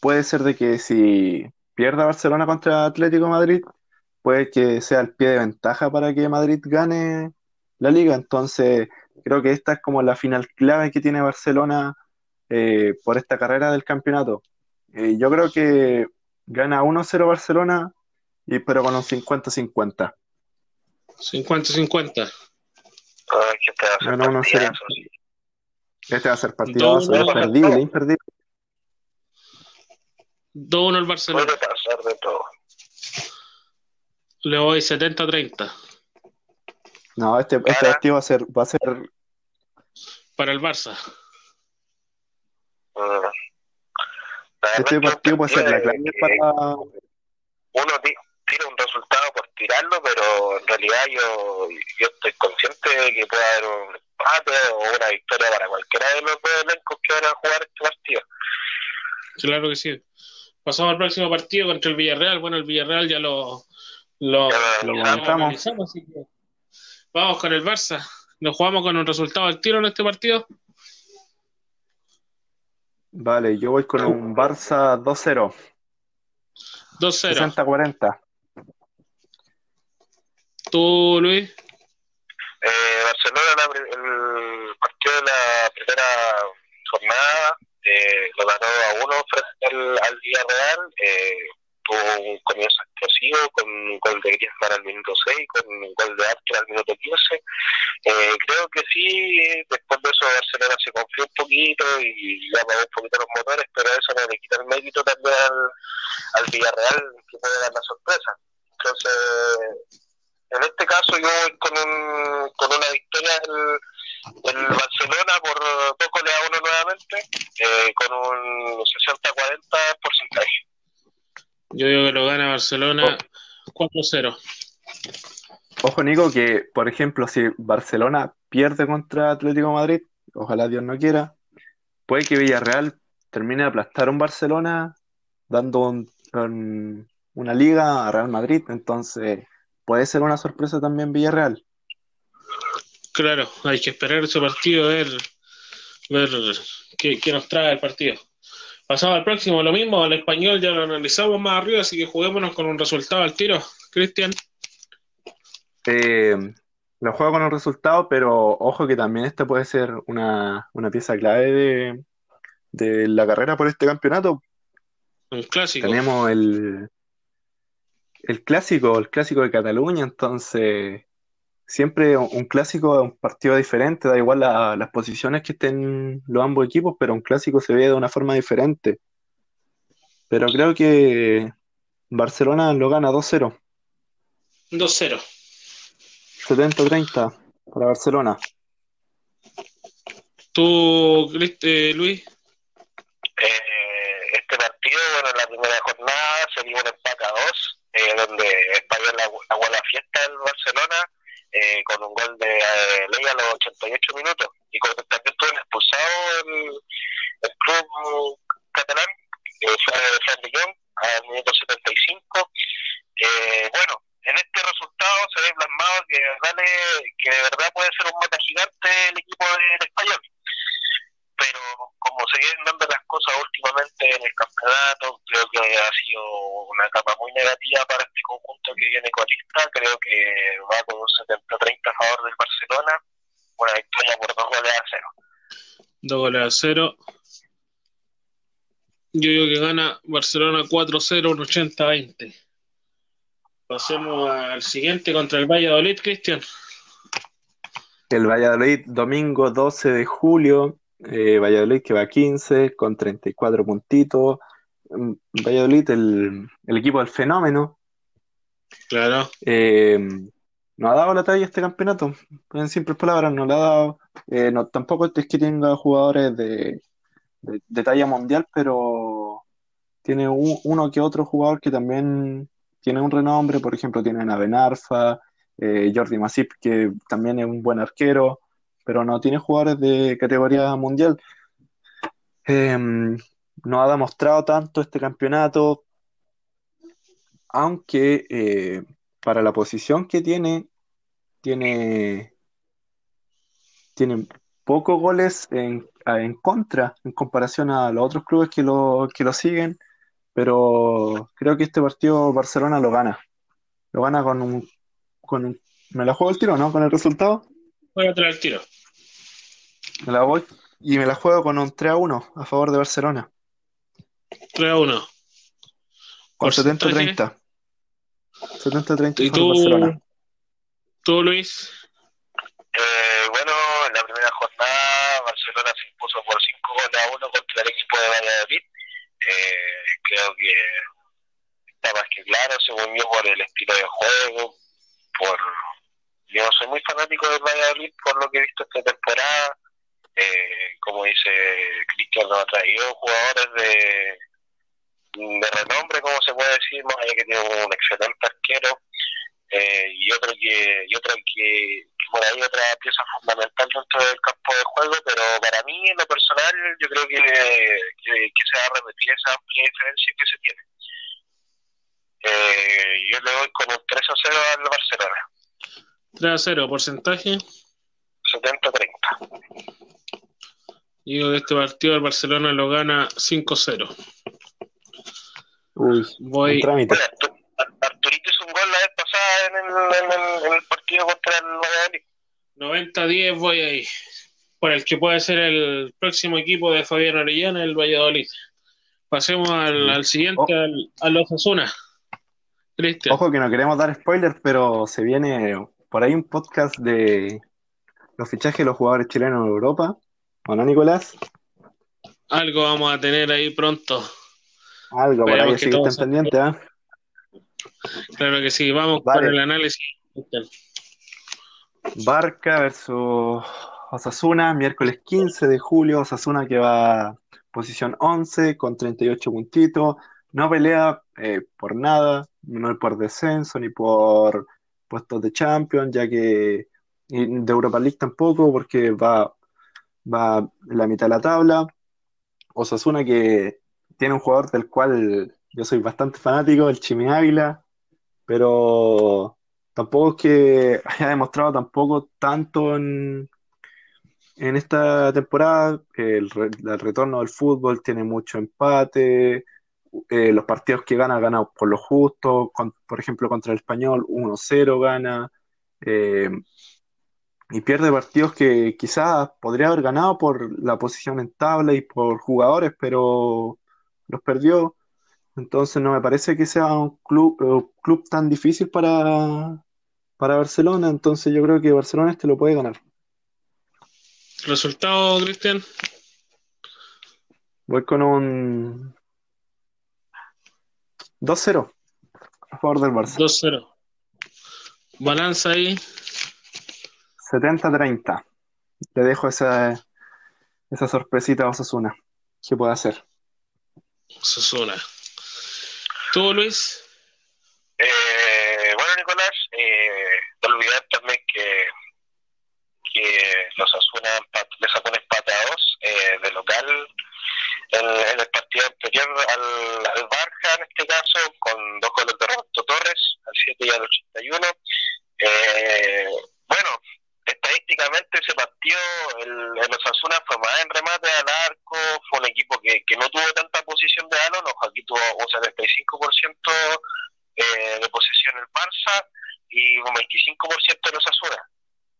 Puede ser de que si pierda Barcelona contra Atlético Madrid, puede que sea el pie de ventaja para que Madrid gane la liga. Entonces, creo que esta es como la final clave que tiene Barcelona eh, por esta carrera del campeonato. Eh, yo creo que gana 1-0 Barcelona, y, pero con un 50-50. 50-50. Gana 1-0. Este va a ser partido imperdible, imperdible. 2-1 el Barcelona. Puede pasar de todo. Le voy 70-30. No, este, este partido va a ser, va a ser para el Barça. Mm. Este partido puede ser la clave para. Uno tira un resultado por tirarlo, pero en realidad yo, yo estoy consciente de que puede haber un empate o una victoria para cualquiera de los dos elencos que van a jugar este partido. Claro que sí. Pasamos al próximo partido contra el Villarreal. Bueno, el Villarreal ya lo, lo, lo analizamos. así que vamos con el Barça. ¿Nos jugamos con un resultado al tiro en este partido? Vale, yo voy con un Barça 2-0. 2-0. 60-40. ¿Tú, Luis? Eh, Barcelona, el partido de la primera jornada lo ganó a uno frente al, al Villarreal. Eh, tuvo un comienzo explosivo con un gol de Griezmann al minuto 6, con un gol de Arthur al minuto 15. Eh, creo que sí, después de eso Barcelona se confió un poquito y ya apagó un poquito los motores, pero eso no le quita el mérito también al, al Villarreal que puede dar la sorpresa. Entonces, en este caso yo voy con, un, con una victoria del, del Barcelona por poco le a uno nuevamente, eh, con un 60-40 porcentaje. Yo digo que lo gana Barcelona 4-0. Ojo, Nico, que por ejemplo, si Barcelona pierde contra Atlético Madrid, ojalá Dios no quiera, puede que Villarreal termine de aplastar a un Barcelona dando un, una liga a Real Madrid. Entonces, puede ser una sorpresa también Villarreal. Claro, hay que esperar ese partido, ver, ver qué, qué nos trae el partido. Pasamos al próximo, lo mismo, al español ya lo analizamos más arriba, así que juguémonos con un resultado al tiro. Cristian. Eh, lo juego con un resultado, pero ojo que también esta puede ser una, una pieza clave de, de, la carrera por este campeonato. El clásico. Tenemos el, el clásico, el clásico de Cataluña, entonces siempre un clásico es un partido diferente, da igual las posiciones que estén los ambos equipos, pero un clásico se ve de una forma diferente. Pero creo que Barcelona lo gana 2-0. 2-0. 70-30 para Barcelona. ¿Tú, eh, Luis? Eh, este partido, bueno, en la primera jornada se dio un empate a 2, eh, donde Español la, la, la fiesta del Barcelona eh, con un gol de eh, Ley a los 88 minutos. Y con, también estuvo expulsado el, el club catalán, eh, Fran de Jong, al minuto 75. Eh, bueno, en este resultado se ve plasmado que, vale, que de verdad puede ser un mata gigante el equipo del español pero como se vienen dando las cosas últimamente en el campeonato, creo que ha sido una etapa muy negativa para este conjunto que viene colista, creo que va con un 70-30 a favor del Barcelona, una victoria por dos goles a cero. Dos goles a cero. Yo digo que gana Barcelona 4-0, un 80-20. Pasemos al siguiente contra el Valladolid, Cristian. El Valladolid, domingo 12 de julio, eh, Valladolid que va a 15 con 34 puntitos. Mm, Valladolid, el, el equipo del fenómeno. Claro. Eh, no ha dado la talla este campeonato. En simples palabras, no la ha dado. Eh, no, tampoco es que tenga jugadores de, de, de talla mundial, pero tiene un, uno que otro jugador que también tiene un renombre. Por ejemplo, tienen a Benarfa, eh, Jordi Masip, que también es un buen arquero. Pero no tiene jugadores de categoría mundial. Em, no ha demostrado tanto este campeonato, aunque eh, para la posición que tiene, tiene, tiene pocos goles en, en contra en comparación a los otros clubes que lo, que lo siguen, pero creo que este partido Barcelona lo gana. Lo gana con un, con un... ¿Me la juego el tiro, no? ¿Con el resultado? Voy a traer el tiro. Me la voy y me la juego con un 3 a 1 a favor de Barcelona. 3 a 1. Con Porcentaje. 70-30. 70-30 ¿Y de Barcelona. tú, tú, Luis? Eh, bueno, en la primera jornada Barcelona se impuso por 5 goles a 1 contra el equipo de Valladolid. Eh, creo que está más que claro, según yo, por el estilo de juego, por yo soy muy fanático del Valladolid por lo que he visto esta temporada. Eh, como dice Cristian, nos ha traído jugadores de, de renombre, como se puede decir, más allá que tiene un excelente arquero. Eh, y otro que y otra que, por ahí otra pieza fundamental dentro del campo de juego, pero para mí en lo personal yo creo que, que, que se va a repetir esa amplia diferencia que se tiene. Eh, yo le doy con un 3 a 0 al Barcelona, 3 a 0. Porcentaje. 70-30. Digo que este partido el Barcelona lo gana 5 a 0. Uy, Voy- trámite. Arturito hizo un gol la vez pasada en el, en el, en el partido contra el Valladolid. 90 a 10 voy ahí. Por el que puede ser el próximo equipo de Fabián Orellana, el Valladolid. Pasemos al, al siguiente, Oh. al, a los Asuna. Cristian. Ojo que no queremos dar spoilers, pero se viene por ahí un podcast de los fichajes de los jugadores chilenos en Europa. ¿O no, Nicolás? Algo vamos a tener ahí pronto. Algo por ahí, que todo estén pendientes, ¿ah? Claro que sí. Vamos Vale. con el análisis. Barca versus Osasuna, miércoles 15 de julio. Osasuna que va posición 11 con 38 puntitos. No pelea eh, por nada, no por descenso ni por puestos de Champions, ya que de Europa League tampoco, porque va, va en la mitad de la tabla. Osasuna que tiene un jugador del cual yo soy bastante fanático, el Chimi Ávila, pero tampoco es que haya demostrado tampoco tanto en, en esta temporada. El, el retorno del fútbol tiene mucho empate. Eh, los partidos que gana, gana por lo justo. Con- por ejemplo, contra el Español, 1-0 gana. eh, y pierde partidos que quizás podría haber ganado por la posición en tabla y por jugadores, pero los perdió. Entonces no me parece que sea un club, un club tan difícil para, para Barcelona. Entonces yo creo que Barcelona este lo puede ganar. Resultado, Cristian. Voy con un 2-0 a favor del Barça. 2-0. Balanza ahí. 70-30. Le dejo esa, esa sorpresita a Osasuna. ¿Qué puede hacer? Susuna. ¿Tú, Luis? Eh, bueno, Nicolás, eh, no olvidar también que, que los Asuna le sacó un empate a dos eh, de local en, en el al, al en este caso, con dos goles de Roberto Torres, al 7 y al 81. Eh, bueno, estadísticamente ese partido, el, el Osasuna fue más en remate al arco, fue un equipo que, que no tuvo tanta posición de balón, aquí tuvo un 75% eh, de posesión el Barça y un 25% el Osasuna.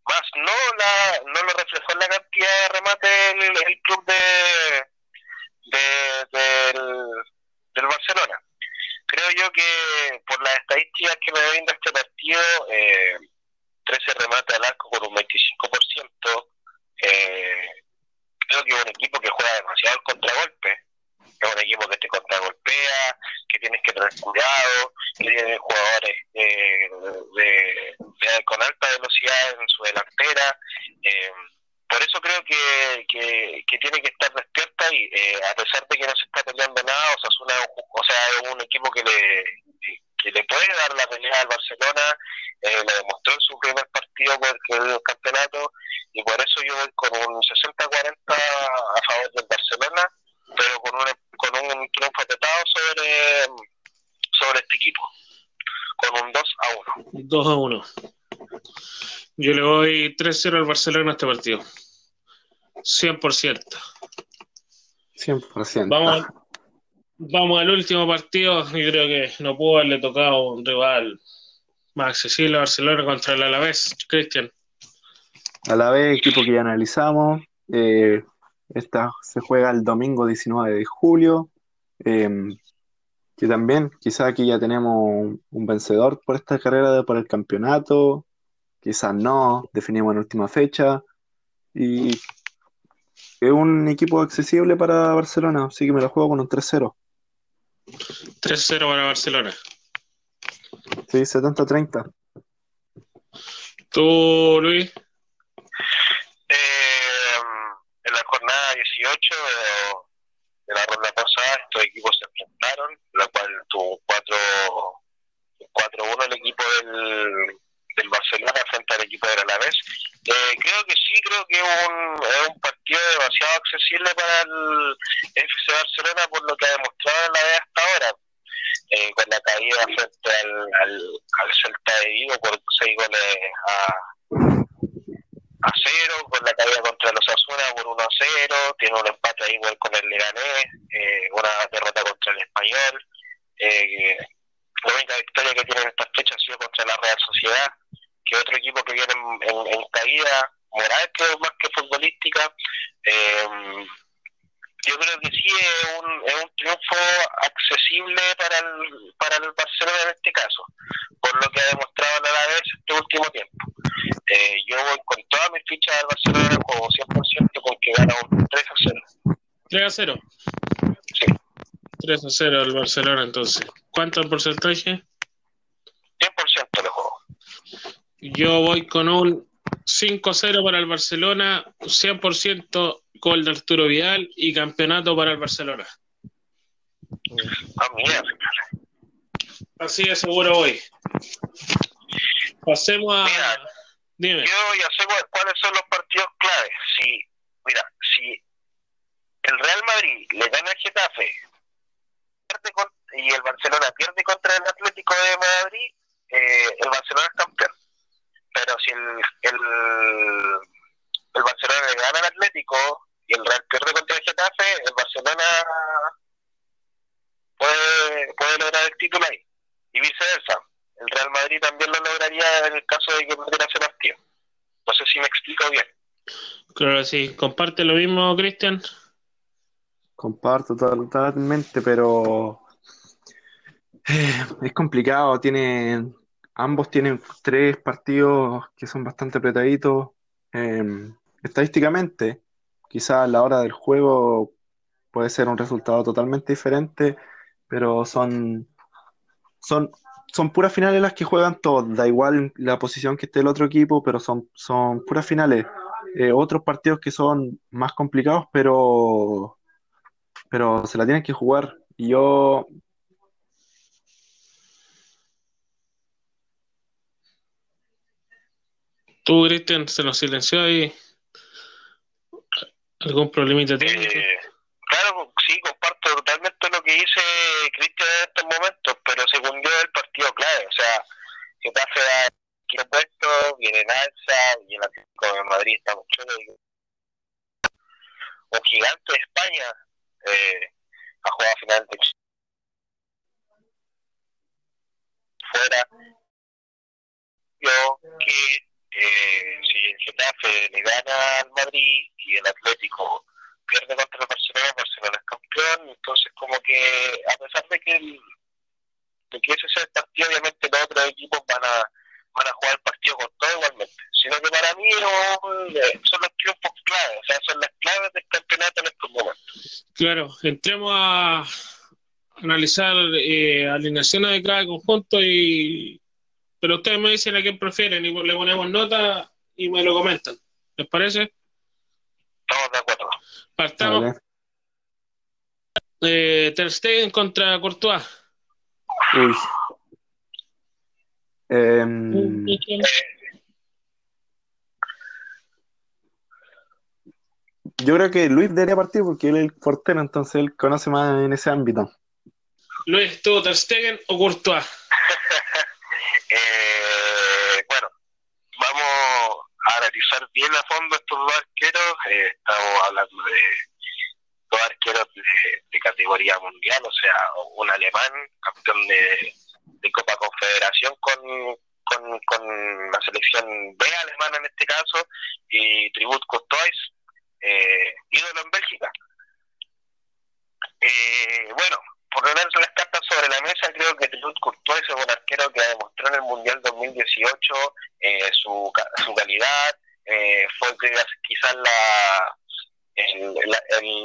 Más no la no lo reflejó en la cantidad de remate el, el club de, de- del, del Barcelona. Creo yo que por las estadísticas que me brinda este partido, eh, 13 remates al arco con un 25%, eh, creo que es un equipo que juega demasiado al contragolpe. Es un equipo que te contragolpea, que tienes que tener cuidado, que tiene jugadores eh, de- con alta velocidad en su delantera. Eh, por eso creo que, que, tiene que estar despierta y eh, a pesar de que no se está peleando nada, o sea, es un equipo que le que le puede dar la pelea al Barcelona, eh, lo demostró en su primer partido porque el campeonato y por eso yo voy con un 60-40 a favor del Barcelona, pero con un, con un triunfo apretado sobre, sobre este equipo, con un 2 a 1. 2 a 1. Yo le voy 3-0 al Barcelona a este partido. 100%. 100%. Vamos, vamos al último partido y creo que no pudo haberle tocado un rival más accesible a Barcelona contra el Alavés, Cristian. A la vez, equipo que ya analizamos. eh, esta se juega el domingo 19 de julio. eh, que también, quizá aquí ya tenemos un, un vencedor por esta carrera de- por el campeonato. Quizás no, definimos en última fecha. Y es un equipo accesible para Barcelona, así que me lo juego con un 3-0. 3-0 para Barcelona. Sí, 70-30. Pues ¿Tú, Luis? Eh, en la jornada 18 de, de la ronda pasada, estos equipos se enfrentaron, la cual tuvo 4 4-1 el equipo del, del Barcelona frente al equipo del Alavés. Eh, creo que sí, creo que es un, es un partido demasiado accesible para el FC Barcelona por lo que ha demostrado en la vez hasta ahora. Eh, con la caída frente al, al, al Celta de Vigo por 6 goles a, a cero, con la caída contra los Asuna por 1 a 0, tiene un empate ahí igual con el Leganés, eh, una derrota contra el Español. Eh, la única victoria que tiene en estas fechas ha sido contra la Real Sociedad, que otro equipo que viene en, en, en caída moral, creo, más que futbolística. Eh, yo creo que sí es un, es un triunfo accesible para el, para el Barcelona en este caso, por lo que ha demostrado a la vez este último tiempo. Eh, yo voy con todas mis fichas del Barcelona como 100% con que gana un 3 a 0. 3 a 0. Sí, 3 a 0 al Barcelona, entonces. ¿Cuánto el porcentaje? 100% le juego. Yo voy con un 5-0 para el Barcelona, 100% gol de Arturo Vidal y campeonato para el Barcelona. Así de seguro voy. Pasemos a. Mira. Dime. yo ya sé cu- cuáles son los partidos claves. Si, mira, si el Real Madrid le gana al Getafe y el Barcelona pierde contra el Atlético de Madrid, eh, el Barcelona es campeón. Si el, el, el Barcelona le gana al Atlético y el Real pierde contra el Getafe, el Barcelona puede, puede lograr el título ahí. Y viceversa. El Real Madrid también lo lograría en el caso de que perdiera ese partido. No sé si me explico bien. Creo que sí. ¿Comparte lo mismo, Cristian? Comparto totalmente, pero eh, es complicado. Tienen, ambos tienen tres partidos que son bastante apretaditos. Eh, estadísticamente, quizás a la hora del juego puede ser un resultado totalmente diferente, pero son, son, son puras finales las que juegan todos. Da igual la posición que esté el otro equipo, pero son, son puras finales. Eh, otros partidos que son más complicados, pero pero se la tienen que jugar. Yo. Tú, Cristian, se nos silenció ahí. ¿Algún problemita técnico? Eh, claro, sí, comparto totalmente lo que dice Cristian en estos momentos, pero según yo el partido clave. O sea, Getafe da el puesto, viene en alza y el Atlético de Madrid está mucho. Un gigante de España eh, ha jugado final de fuera. Yo que eh, si el Getafe le gana al Madrid y el Atlético pierde contra el Barcelona, el Barcelona es campeón, entonces como que a pesar de que el, de que ese sea el partido, obviamente los otros equipos van a van a jugar el partido con todo igualmente, sino que para mí eh, son los triunfos claves, o sea, son las claves del campeonato en estos momentos. Claro, entremos a analizar eh, alineaciones de cada conjunto y pero ustedes me dicen a quién prefieren y le ponemos nota y me lo comentan. ¿Les parece? Estamos de acuerdo. Partamos. Vale. Eh, Ter Stegen contra Courtois. Uy, Em, yo creo que Luis debería partir porque él es el portero, entonces él conoce más en ese ámbito. Luis, ¿tú Ter Stegen o Courtois? Eh, bueno, vamos a analizar bien a fondo estos dos arqueros. Eh, estamos hablando de dos arqueros de, categoría mundial, o sea, un alemán, campeón de, Copa Confederación con, con, la selección B alemana en este caso, y Tribut Courtois, eh, ídolo en Bélgica. Eh, bueno, por poner las cartas sobre la mesa, creo que Tribut Courtois es un arquero que demostró en el Mundial 2018 eh, su, su calidad, eh, fue quizás la, el,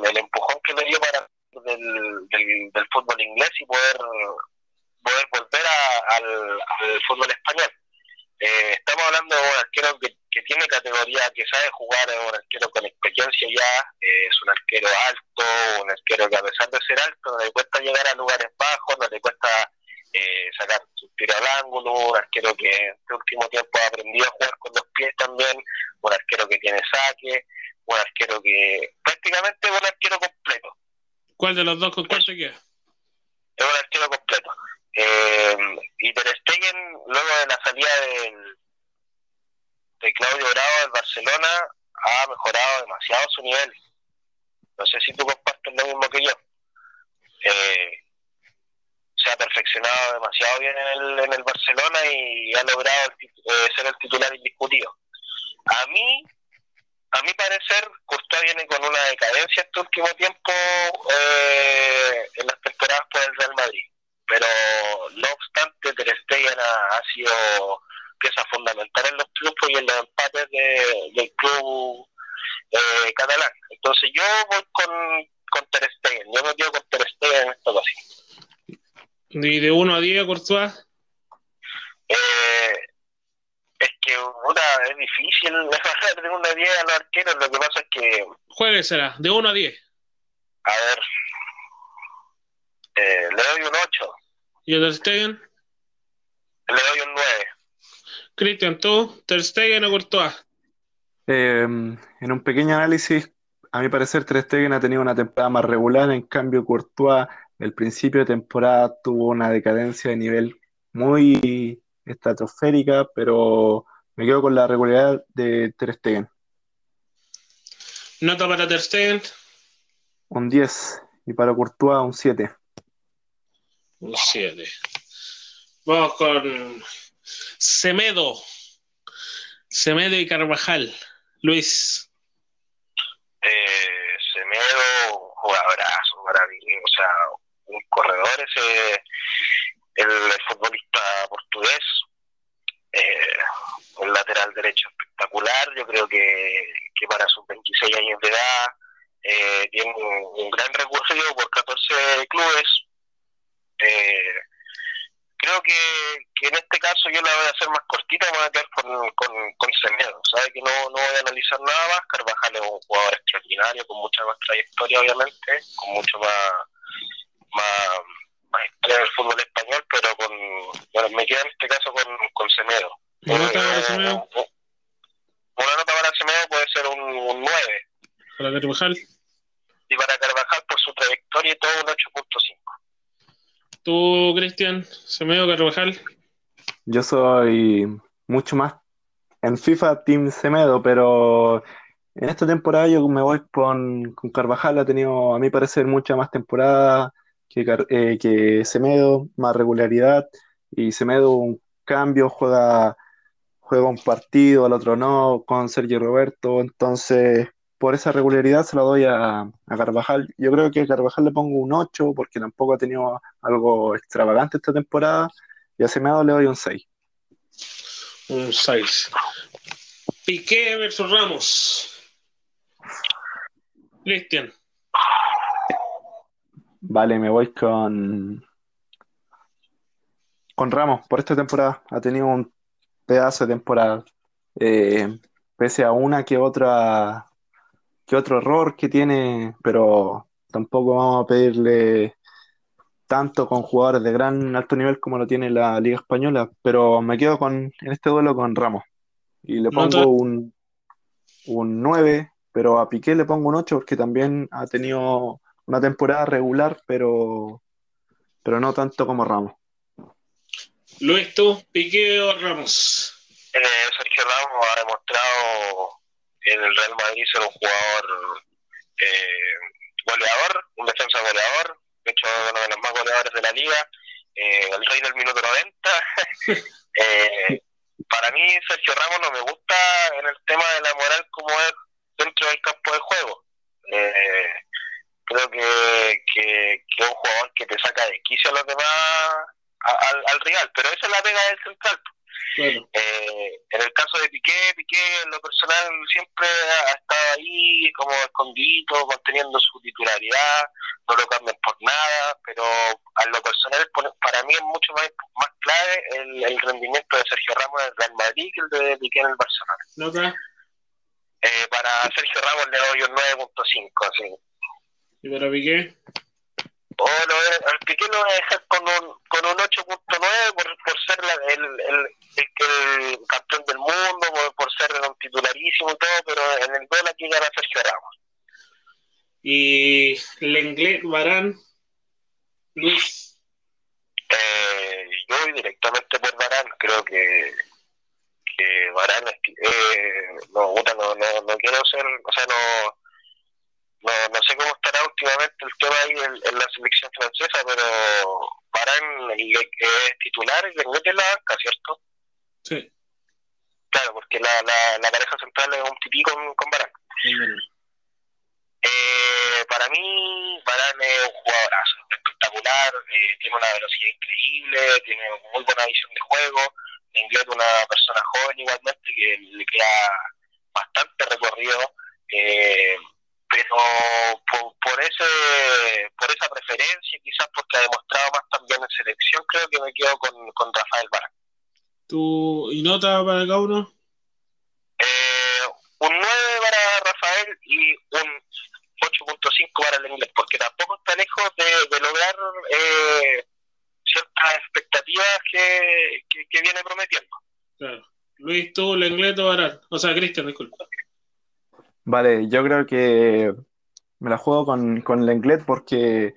el, empujón que le dio para del, del, fútbol inglés y poder poder volver al, al fútbol español. Eh, estamos hablando de un arquero que, tiene categoría, que sabe jugar, es un arquero con experiencia ya, eh, es un arquero alto, un arquero que a pesar de ser alto no le cuesta llegar a lugares bajos, no le cuesta eh, sacar su tiro al ángulo, un arquero que en este último tiempo ha aprendido a jugar con los pies también, un arquero que tiene saque, un arquero que prácticamente es un arquero completo. ¿Cuál de los dos con cuál se queda? Es un arquero completo. Eh, y Ter Stegen, luego de la salida del, de Claudio Bravo del Barcelona, ha mejorado demasiado su nivel. No sé si tú compartes lo mismo que yo. Eh, ha perfeccionado demasiado bien en el, en el Barcelona y ha logrado eh, ser el titular indiscutido. A mí, a mi parecer, Courtois viene con una decadencia este último tiempo eh, en las temporadas por el Real Madrid pero no obstante Ter Stegen ha, sido pieza fundamental en los triunfos y en los empates del club eh, catalán. Entonces yo voy con, con Ter Stegen, yo me quedo con Ter Stegen en esta ocasión. ¿Y de 1 a 10, Courtois? Eh, es que una, es difícil de 1 a 10 a los arqueros, lo que pasa es que... será, de 1 a 10. A ver, eh, le doy un 8. ¿Y a Ter Stegen? Le doy un 9. Cristian, ¿tú? ¿Ter Stegen o Courtois? Eh, en un pequeño análisis, a mi parecer, Ter Stegen ha tenido una temporada más regular, en cambio Courtois, el principio de temporada tuvo una decadencia de nivel muy estratosférica, pero me quedo con la regularidad de Ter Stegen. ¿Nota para Ter Stegen? Un 10 y para Courtois un 7. Un 7. Vamos con Semedo. Semedo y Carvajal. Luis. Semedo, jugadorazo, maravilloso. O sea, un corredor ese, el, futbolista portugués. Eh, un lateral derecho espectacular. Yo creo que, que para sus 26 años de edad eh, tiene un, un gran recorrido por 14 clubes eh, creo que, que, en este caso yo la voy a hacer más cortita, me voy a quedar con, con, con Semedo, ¿sabe? Que no, no voy a analizar nada más. Carvajal es un jugador extraordinario, con mucha más trayectoria, obviamente, con mucho más, más, más historia del fútbol español, pero con bueno, me quedo en este caso con, con Semedo. ¿Una nota para Semedo? Una nota para Semedo puede ser un, un 9. ¿Para Carvajal? Y para Carvajal, por su trayectoria y todo, un 8.5. ¿Tú, Cristian, Semedo Carvajal? Yo soy mucho más en FIFA Team Semedo, pero en esta temporada yo me voy con, Carvajal, ha tenido a mi parecer mucha más temporada que, eh, que Semedo, más regularidad, y Semedo un cambio, juega, juega un partido, al otro no, con Sergio Roberto, entonces por esa regularidad se la doy a, Carvajal. Yo creo que a Carvajal le pongo un 8 porque tampoco ha tenido algo extravagante esta temporada. Y a Semedo le doy un 6. Un 6. Piqué versus Ramos. Cristian. Vale, me voy con. Con Ramos por esta temporada. Ha tenido un pedazo de temporada. Eh, pese a una que otra que otro error que tiene, pero tampoco vamos a pedirle tanto con jugadores de gran alto nivel como lo tiene la Liga Española, pero me quedo con, en este duelo con Ramos. Y le pongo un, un 9, pero a Piqué le pongo un 8 porque también ha tenido una temporada regular, pero, pero no tanto como Ramos. Luis, tú, Piqué o Ramos. Eh, Sergio Ramos ha demostrado en el Real Madrid ser un jugador eh, goleador, un defensa goleador, de hecho uno de los más goleadores de la liga, eh, el rey del minuto 90. eh, para mí Sergio Ramos no me gusta en el tema de la moral como es dentro del campo de juego. Eh, creo que, que, es un jugador que te saca de quicio a los demás, al, al rival, pero esa es la pega del central. Eh, en el caso de Piqué, Piqué en lo personal siempre ha estado ahí como escondido, manteniendo su titularidad, no lo cambian por nada, pero a lo personal para mí es mucho más, más clave el, el rendimiento de Sergio Ramos en el Real Madrid que el de Piqué en el Barcelona. Eh, para Sergio Ramos le doy un 9.5, así. ¿Y para Piqué? O lo, al Piqué lo voy a dejar con un, con un 8.9 por, por ser la, el, el, el, el, campeón del mundo, por, por ser un titularísimo y todo, pero en el gol aquí gana Sergio Ramos. ¿Y Lenglet, Barán, Luis? Eh, yo voy directamente por Barán, creo que que Barán eh, no, no, no, no quiero ser, o sea, no no, no sé cómo estará últimamente el tema ahí en, en la selección francesa, pero Barán es titular y le mete la banca, ¿cierto? Sí. Claro, porque la, la, la pareja central es un tití con, con Barán. Sí, eh, para mí, Barán es un jugadorazo, espectacular, eh, tiene una velocidad increíble, tiene muy buena visión de juego, en inglés una persona joven igualmente que le queda bastante recorrido. Eh, pero por, por ese por esa preferencia quizás porque ha demostrado más también en selección creo que me quedo con, con Rafael Barán ¿Tu y nota para el Gauro? Eh, un 9 para Rafael y un 8.5 para el inglés porque tampoco está lejos de, de lograr eh, ciertas expectativas que, que, que, viene prometiendo. Claro. Luis, tú, o Barán o sea, Cristian, disculpa Vale, yo creo que me la juego con, con Lenglet porque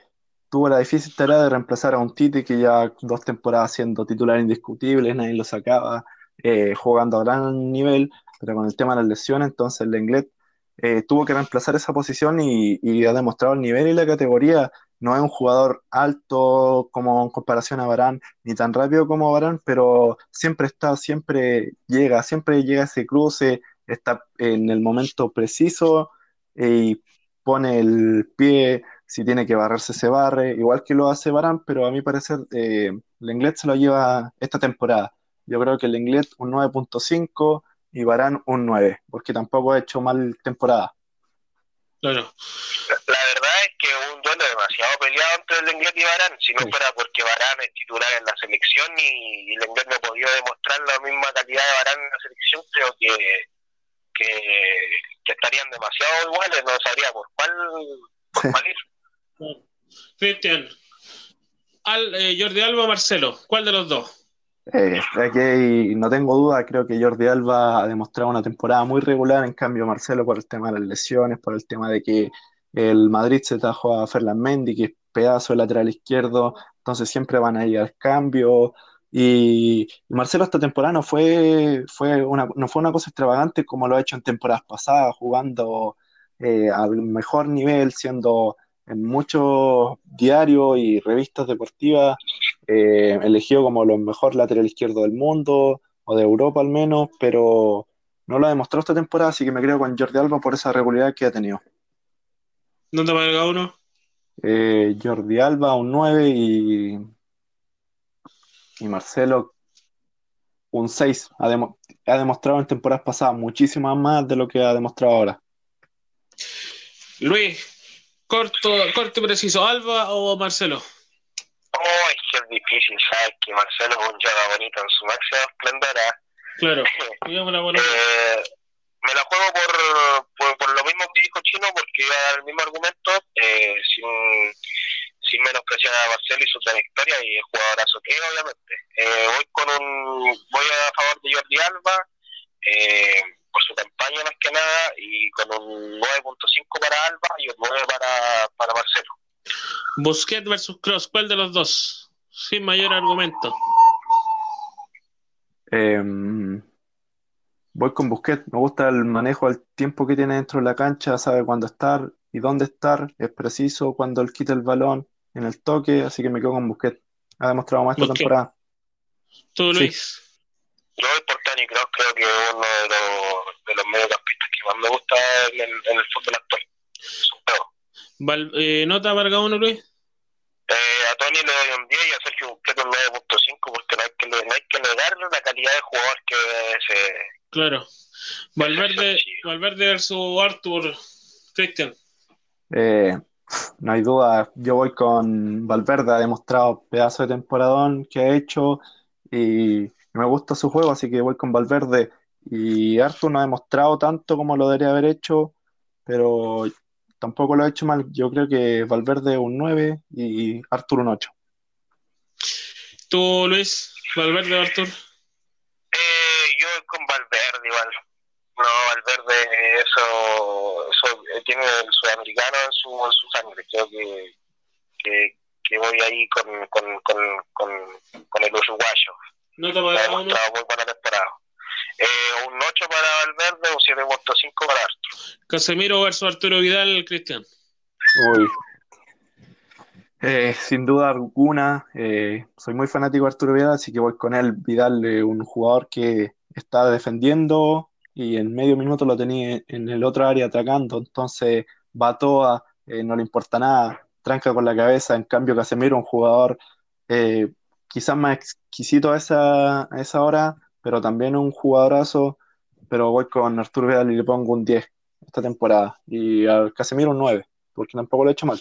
tuvo la difícil tarea de reemplazar a un Tite que ya dos temporadas siendo titular indiscutible, nadie lo sacaba, eh, jugando a gran nivel, pero con el tema de las lesiones, entonces Lenglet eh, tuvo que reemplazar esa posición y, y, ha demostrado el nivel y la categoría. No es un jugador alto como en comparación a Barán, ni tan rápido como Barán, pero siempre está, siempre llega, siempre llega ese cruce, está en el momento preciso y pone el pie, si tiene que barrerse se barre, igual que lo hace Barán, pero a mi parecer eh, Lenglet se lo lleva esta temporada. Yo creo que el Lenglet un 9.5 y Barán un 9, porque tampoco ha hecho mal temporada. Claro. La, la, verdad es que es un duelo demasiado peleado entre Lenglet y Barán, si no sí. fuera porque Barán es titular en la selección y, y Lenglet no podía demostrar la misma calidad de Barán en la selección, creo que que, que, estarían demasiado iguales, no sabría por cuál, por cuál ir. Cristian, Al, eh, Jordi Alba o Marcelo, ¿cuál de los dos? Eh, aquí no tengo duda, creo que Jordi Alba ha demostrado una temporada muy regular, en cambio Marcelo por el tema de las lesiones, por el tema de que el Madrid se trajo a Ferland Mendy, que es pedazo de lateral izquierdo, entonces siempre van a ir al cambio, y Marcelo esta temporada no fue, fue una, no fue una cosa extravagante como lo ha hecho en temporadas pasadas, jugando eh, al mejor nivel, siendo en muchos diarios y revistas deportivas eh, elegido como lo mejor lateral izquierdo del mundo, o de Europa al menos, pero no lo ha demostrado esta temporada, así que me creo con Jordi Alba por esa regularidad que ha tenido. ¿Dónde va uno? Eh, Jordi Alba un 9 y y Marcelo un 6. Ha, dem ha, demostrado en temporadas pasadas muchísimas más de lo que ha demostrado ahora. Luis, corto, corto y preciso, ¿Alba o Marcelo? Oh, es que es difícil, ¿sabes? Que Marcelo es un yoga bonito en su máxima esplendor. ¿eh? Claro, eh, me la juego por, por, por, lo mismo que dijo Chino, porque al mismo argumento, eh, sin sin menospreciar a Marcelo y su trayectoria y el jugadorazo que obviamente. Eh, voy con un, voy a favor de Jordi Alba, eh, por su campaña más que nada, y con un 9.5 para Alba y un 9 para, para Marcelo. Busquets versus Cross, ¿cuál de los dos? Sin mayor argumento. Em, voy con Busquets. Me gusta el manejo del tiempo que tiene dentro de la cancha, sabe cuándo estar y dónde estar. Es preciso cuando él quita el balón en el toque, así que me quedo con Busquets. Ha demostrado más esta Busquets. temporada. ¿Tú, Sí. Luis? Yo voy por Toni Kroos, creo que es uno de los, de los mediocampistas que más me gusta en el, en el fútbol actual. Val- eh, ¿Nota para cada uno, Luis? Eh, a Tony le doy un 10 y a Sergio Busquets un 9.5 porque no hay, que, no hay que negarle la calidad de jugador que es ese. Claro. Valverde. Valverde versus Arthur. Cristian. Eh, no hay duda, yo voy con Valverde, ha demostrado pedazo de temporadón que ha hecho y me gusta su juego, así que voy con Valverde. Y Arthur no ha demostrado tanto como lo debería haber hecho, pero tampoco lo ha hecho mal. Yo creo que Valverde un 9 y Arthur un 8. ¿Tú, Luis? ¿Valverde o Arthur? Eh, yo voy con Valverde igual. No, Valverde, eso, tiene el sudamericano en su, en su sangre. Creo que, que, que voy ahí con, con, con, con, con el uruguayo. ¿Nota Ha para cada uno? demostrado muy buena temporada. Eh, un 8 para Valverde, un 7.5 para Arthur. Casemiro versus Arturo Vidal, Cristian. Uy. Eh, sin duda alguna, eh, soy muy fanático de Arturo Vidal, así que voy con él. Vidal, eh, un jugador que está defendiendo y en medio minuto lo tenía en el otro área atacando, entonces va a toa, eh, no le importa nada, tranca con la cabeza. En cambio, Casemiro, un jugador eh, quizás más exquisito a esa, a esa hora, pero también un jugadorazo. Pero voy con Arturo Vidal y le pongo un 10 esta temporada. Y al Casemiro un 9, porque tampoco lo he hecho mal.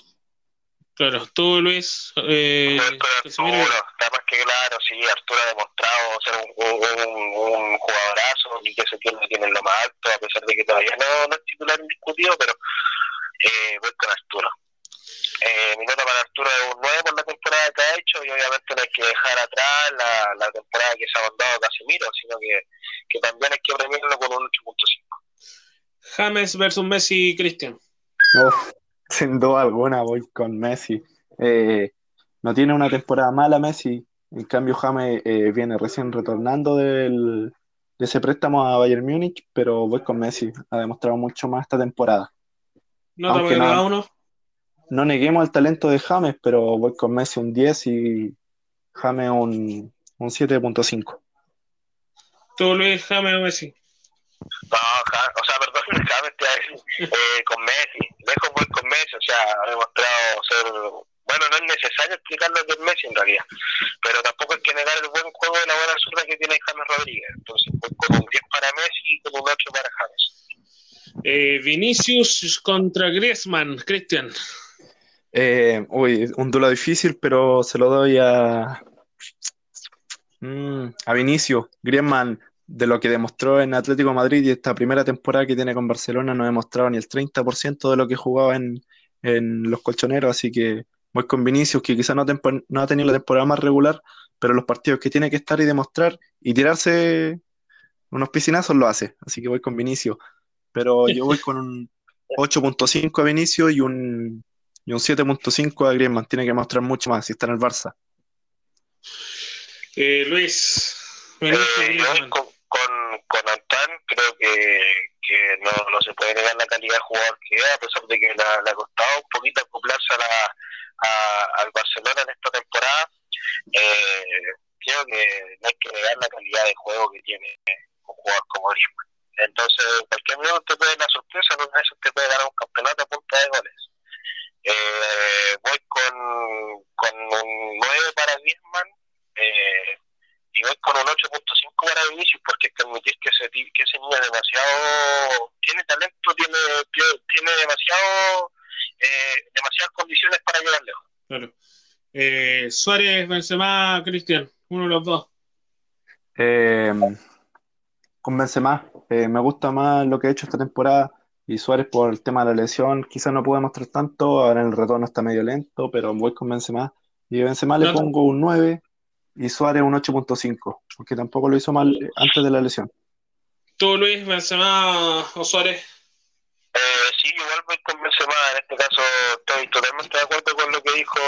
Claro. ¿Tú, Luis? Eh. Arturo, está más que claro, sí, Arturo ha demostrado ser un, un, un jugadorazo y que se tiene, tiene en lo más alto, a pesar de que todavía no, no es titular indiscutido, pero eh, voy con Arturo. Eh, mi nota para Arturo es un 9 por la temporada que ha hecho y obviamente no hay que dejar atrás la, la temporada que se ha mandado Casemiro, sino que, que también hay que premiarlo con un 8.5. James versus Messi, Cristian. Uf, sin duda alguna voy con Messi. Eh, no tiene una temporada mala Messi, en cambio James eh, viene recién retornando del, de ese préstamo a Bayern Múnich, pero voy con Messi. Ha demostrado mucho más esta temporada. Nota Aunque no- uno. No neguemos el talento de James, pero voy con Messi un 10 y James un, un 7.5. ¿Tú, Luis, James o Messi? No, Ja- o sea, perdón, James te iba a eh, con Messi, lejos voy con Messi, o sea, ha demostrado ser, bueno, no es necesario explicar lo que es Messi en realidad, pero tampoco hay que negar el buen juego y la buena zurda que tiene James Rodríguez, entonces voy con un 10 para Messi y con un 8 para James. Eh, Vinicius contra Griezmann, Cristian. Eh, uy, un duelo difícil, pero se lo doy a, mm, a Vinicius. Griezmann, de lo que demostró en Atlético de Madrid y esta primera temporada que tiene con Barcelona, no ha demostrado ni el 30% de lo que jugaba en, en los colchoneros, así que voy con Vinicius, que quizás no, tempo- no ha tenido la temporada más regular, pero los partidos que tiene que estar y demostrar y tirarse unos piscinazos lo hace, así que voy con Vinicius. Pero yo voy con un 8.5 a Vinicius y un y un 7.5 a Griezmann. Tiene que mostrar mucho más si está en el Barça. Eh, Luis. Vinicius, Eh, yo voy Griezmann. con, con, Antoine, creo que, que no, no se puede negar la calidad de jugador que es, a pesar de que le ha- costado un poquito acoplarse a la, a- al Barcelona en esta temporada. Eh, creo que no hay que negar la calidad de juego que tiene un jugador como Griezmann. Entonces, en cualquier minuto te puede dar la sorpresa, de esas te puede ganar un campeonato a punta de goles. Eh, voy con, con un 9 para Griezmann eh, y voy con un 8.5 para Vinicius porque hay que admitir que ese, que ese niño es demasiado, tiene talento, tiene, tiene demasiado, eh, demasiadas condiciones para llegar lejos. Claro. Eh, Suárez, Benzema, Cristian. Uno de los dos. Eh, con Benzema, eh, me gusta más lo que ha hecho esta temporada. Y Suárez por el tema de la lesión, quizás no puede mostrar tanto, ahora en el retorno está medio lento, pero voy con Benzema. Y a Benzema le pongo un 9 y Suárez un 8.5, porque tampoco lo hizo mal antes de la lesión. ¿Tú, Luis, Benzema o Suárez? Eh, sí, igual voy con Benzema, en este caso estoy totalmente de acuerdo con lo que dijo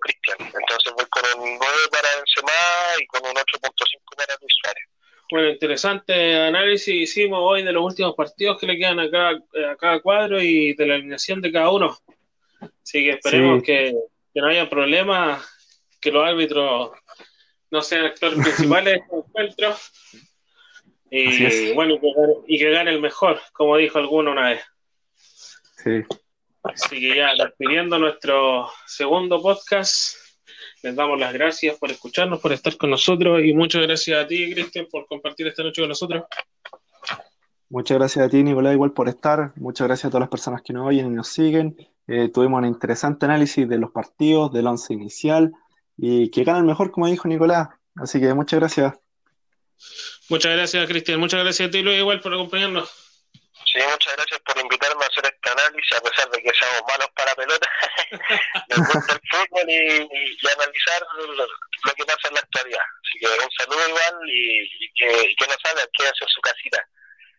Cristian, entonces voy con un 9 para Benzema y con un 8.5 para Luis Suárez. Bueno, interesante análisis hicimos hoy de los últimos partidos que le quedan a cada, a cada cuadro y de la alineación de cada uno. Así que esperemos Sí. que, que no haya problemas, que los árbitros no sean actores principales de este encuentro. Y bueno, y que, gane, y que gane el mejor, como dijo alguno una vez. Sí. Así que ya despidiendo nuestro segundo podcast, les damos las gracias por escucharnos, por estar con nosotros y muchas gracias a ti, Cristian, por compartir esta noche con nosotros. Muchas gracias a ti, Nicolás, igual por estar. Muchas gracias a todas las personas que nos oyen y nos siguen. Eh, tuvimos un interesante análisis de los partidos, del once inicial y que gana el mejor, como dijo Nicolás. Así que muchas gracias. Muchas gracias, Cristian. Muchas gracias a ti, Luis, igual por acompañarnos. Sí, muchas gracias por invitarme a hacer este análisis, a pesar de que seamos malos para pelota. Nos gusta el fútbol y, y- y analizar lo, lo que pasa en la actualidad. Así que un saludo igual y, y que, que no salgan, quédense en su casita.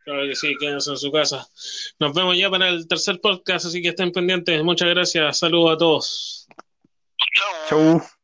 Claro que sí, quédense en su casa. Nos vemos ya para el tercer podcast, así que estén pendientes. Muchas gracias. Saludos a todos. Chau. Chau.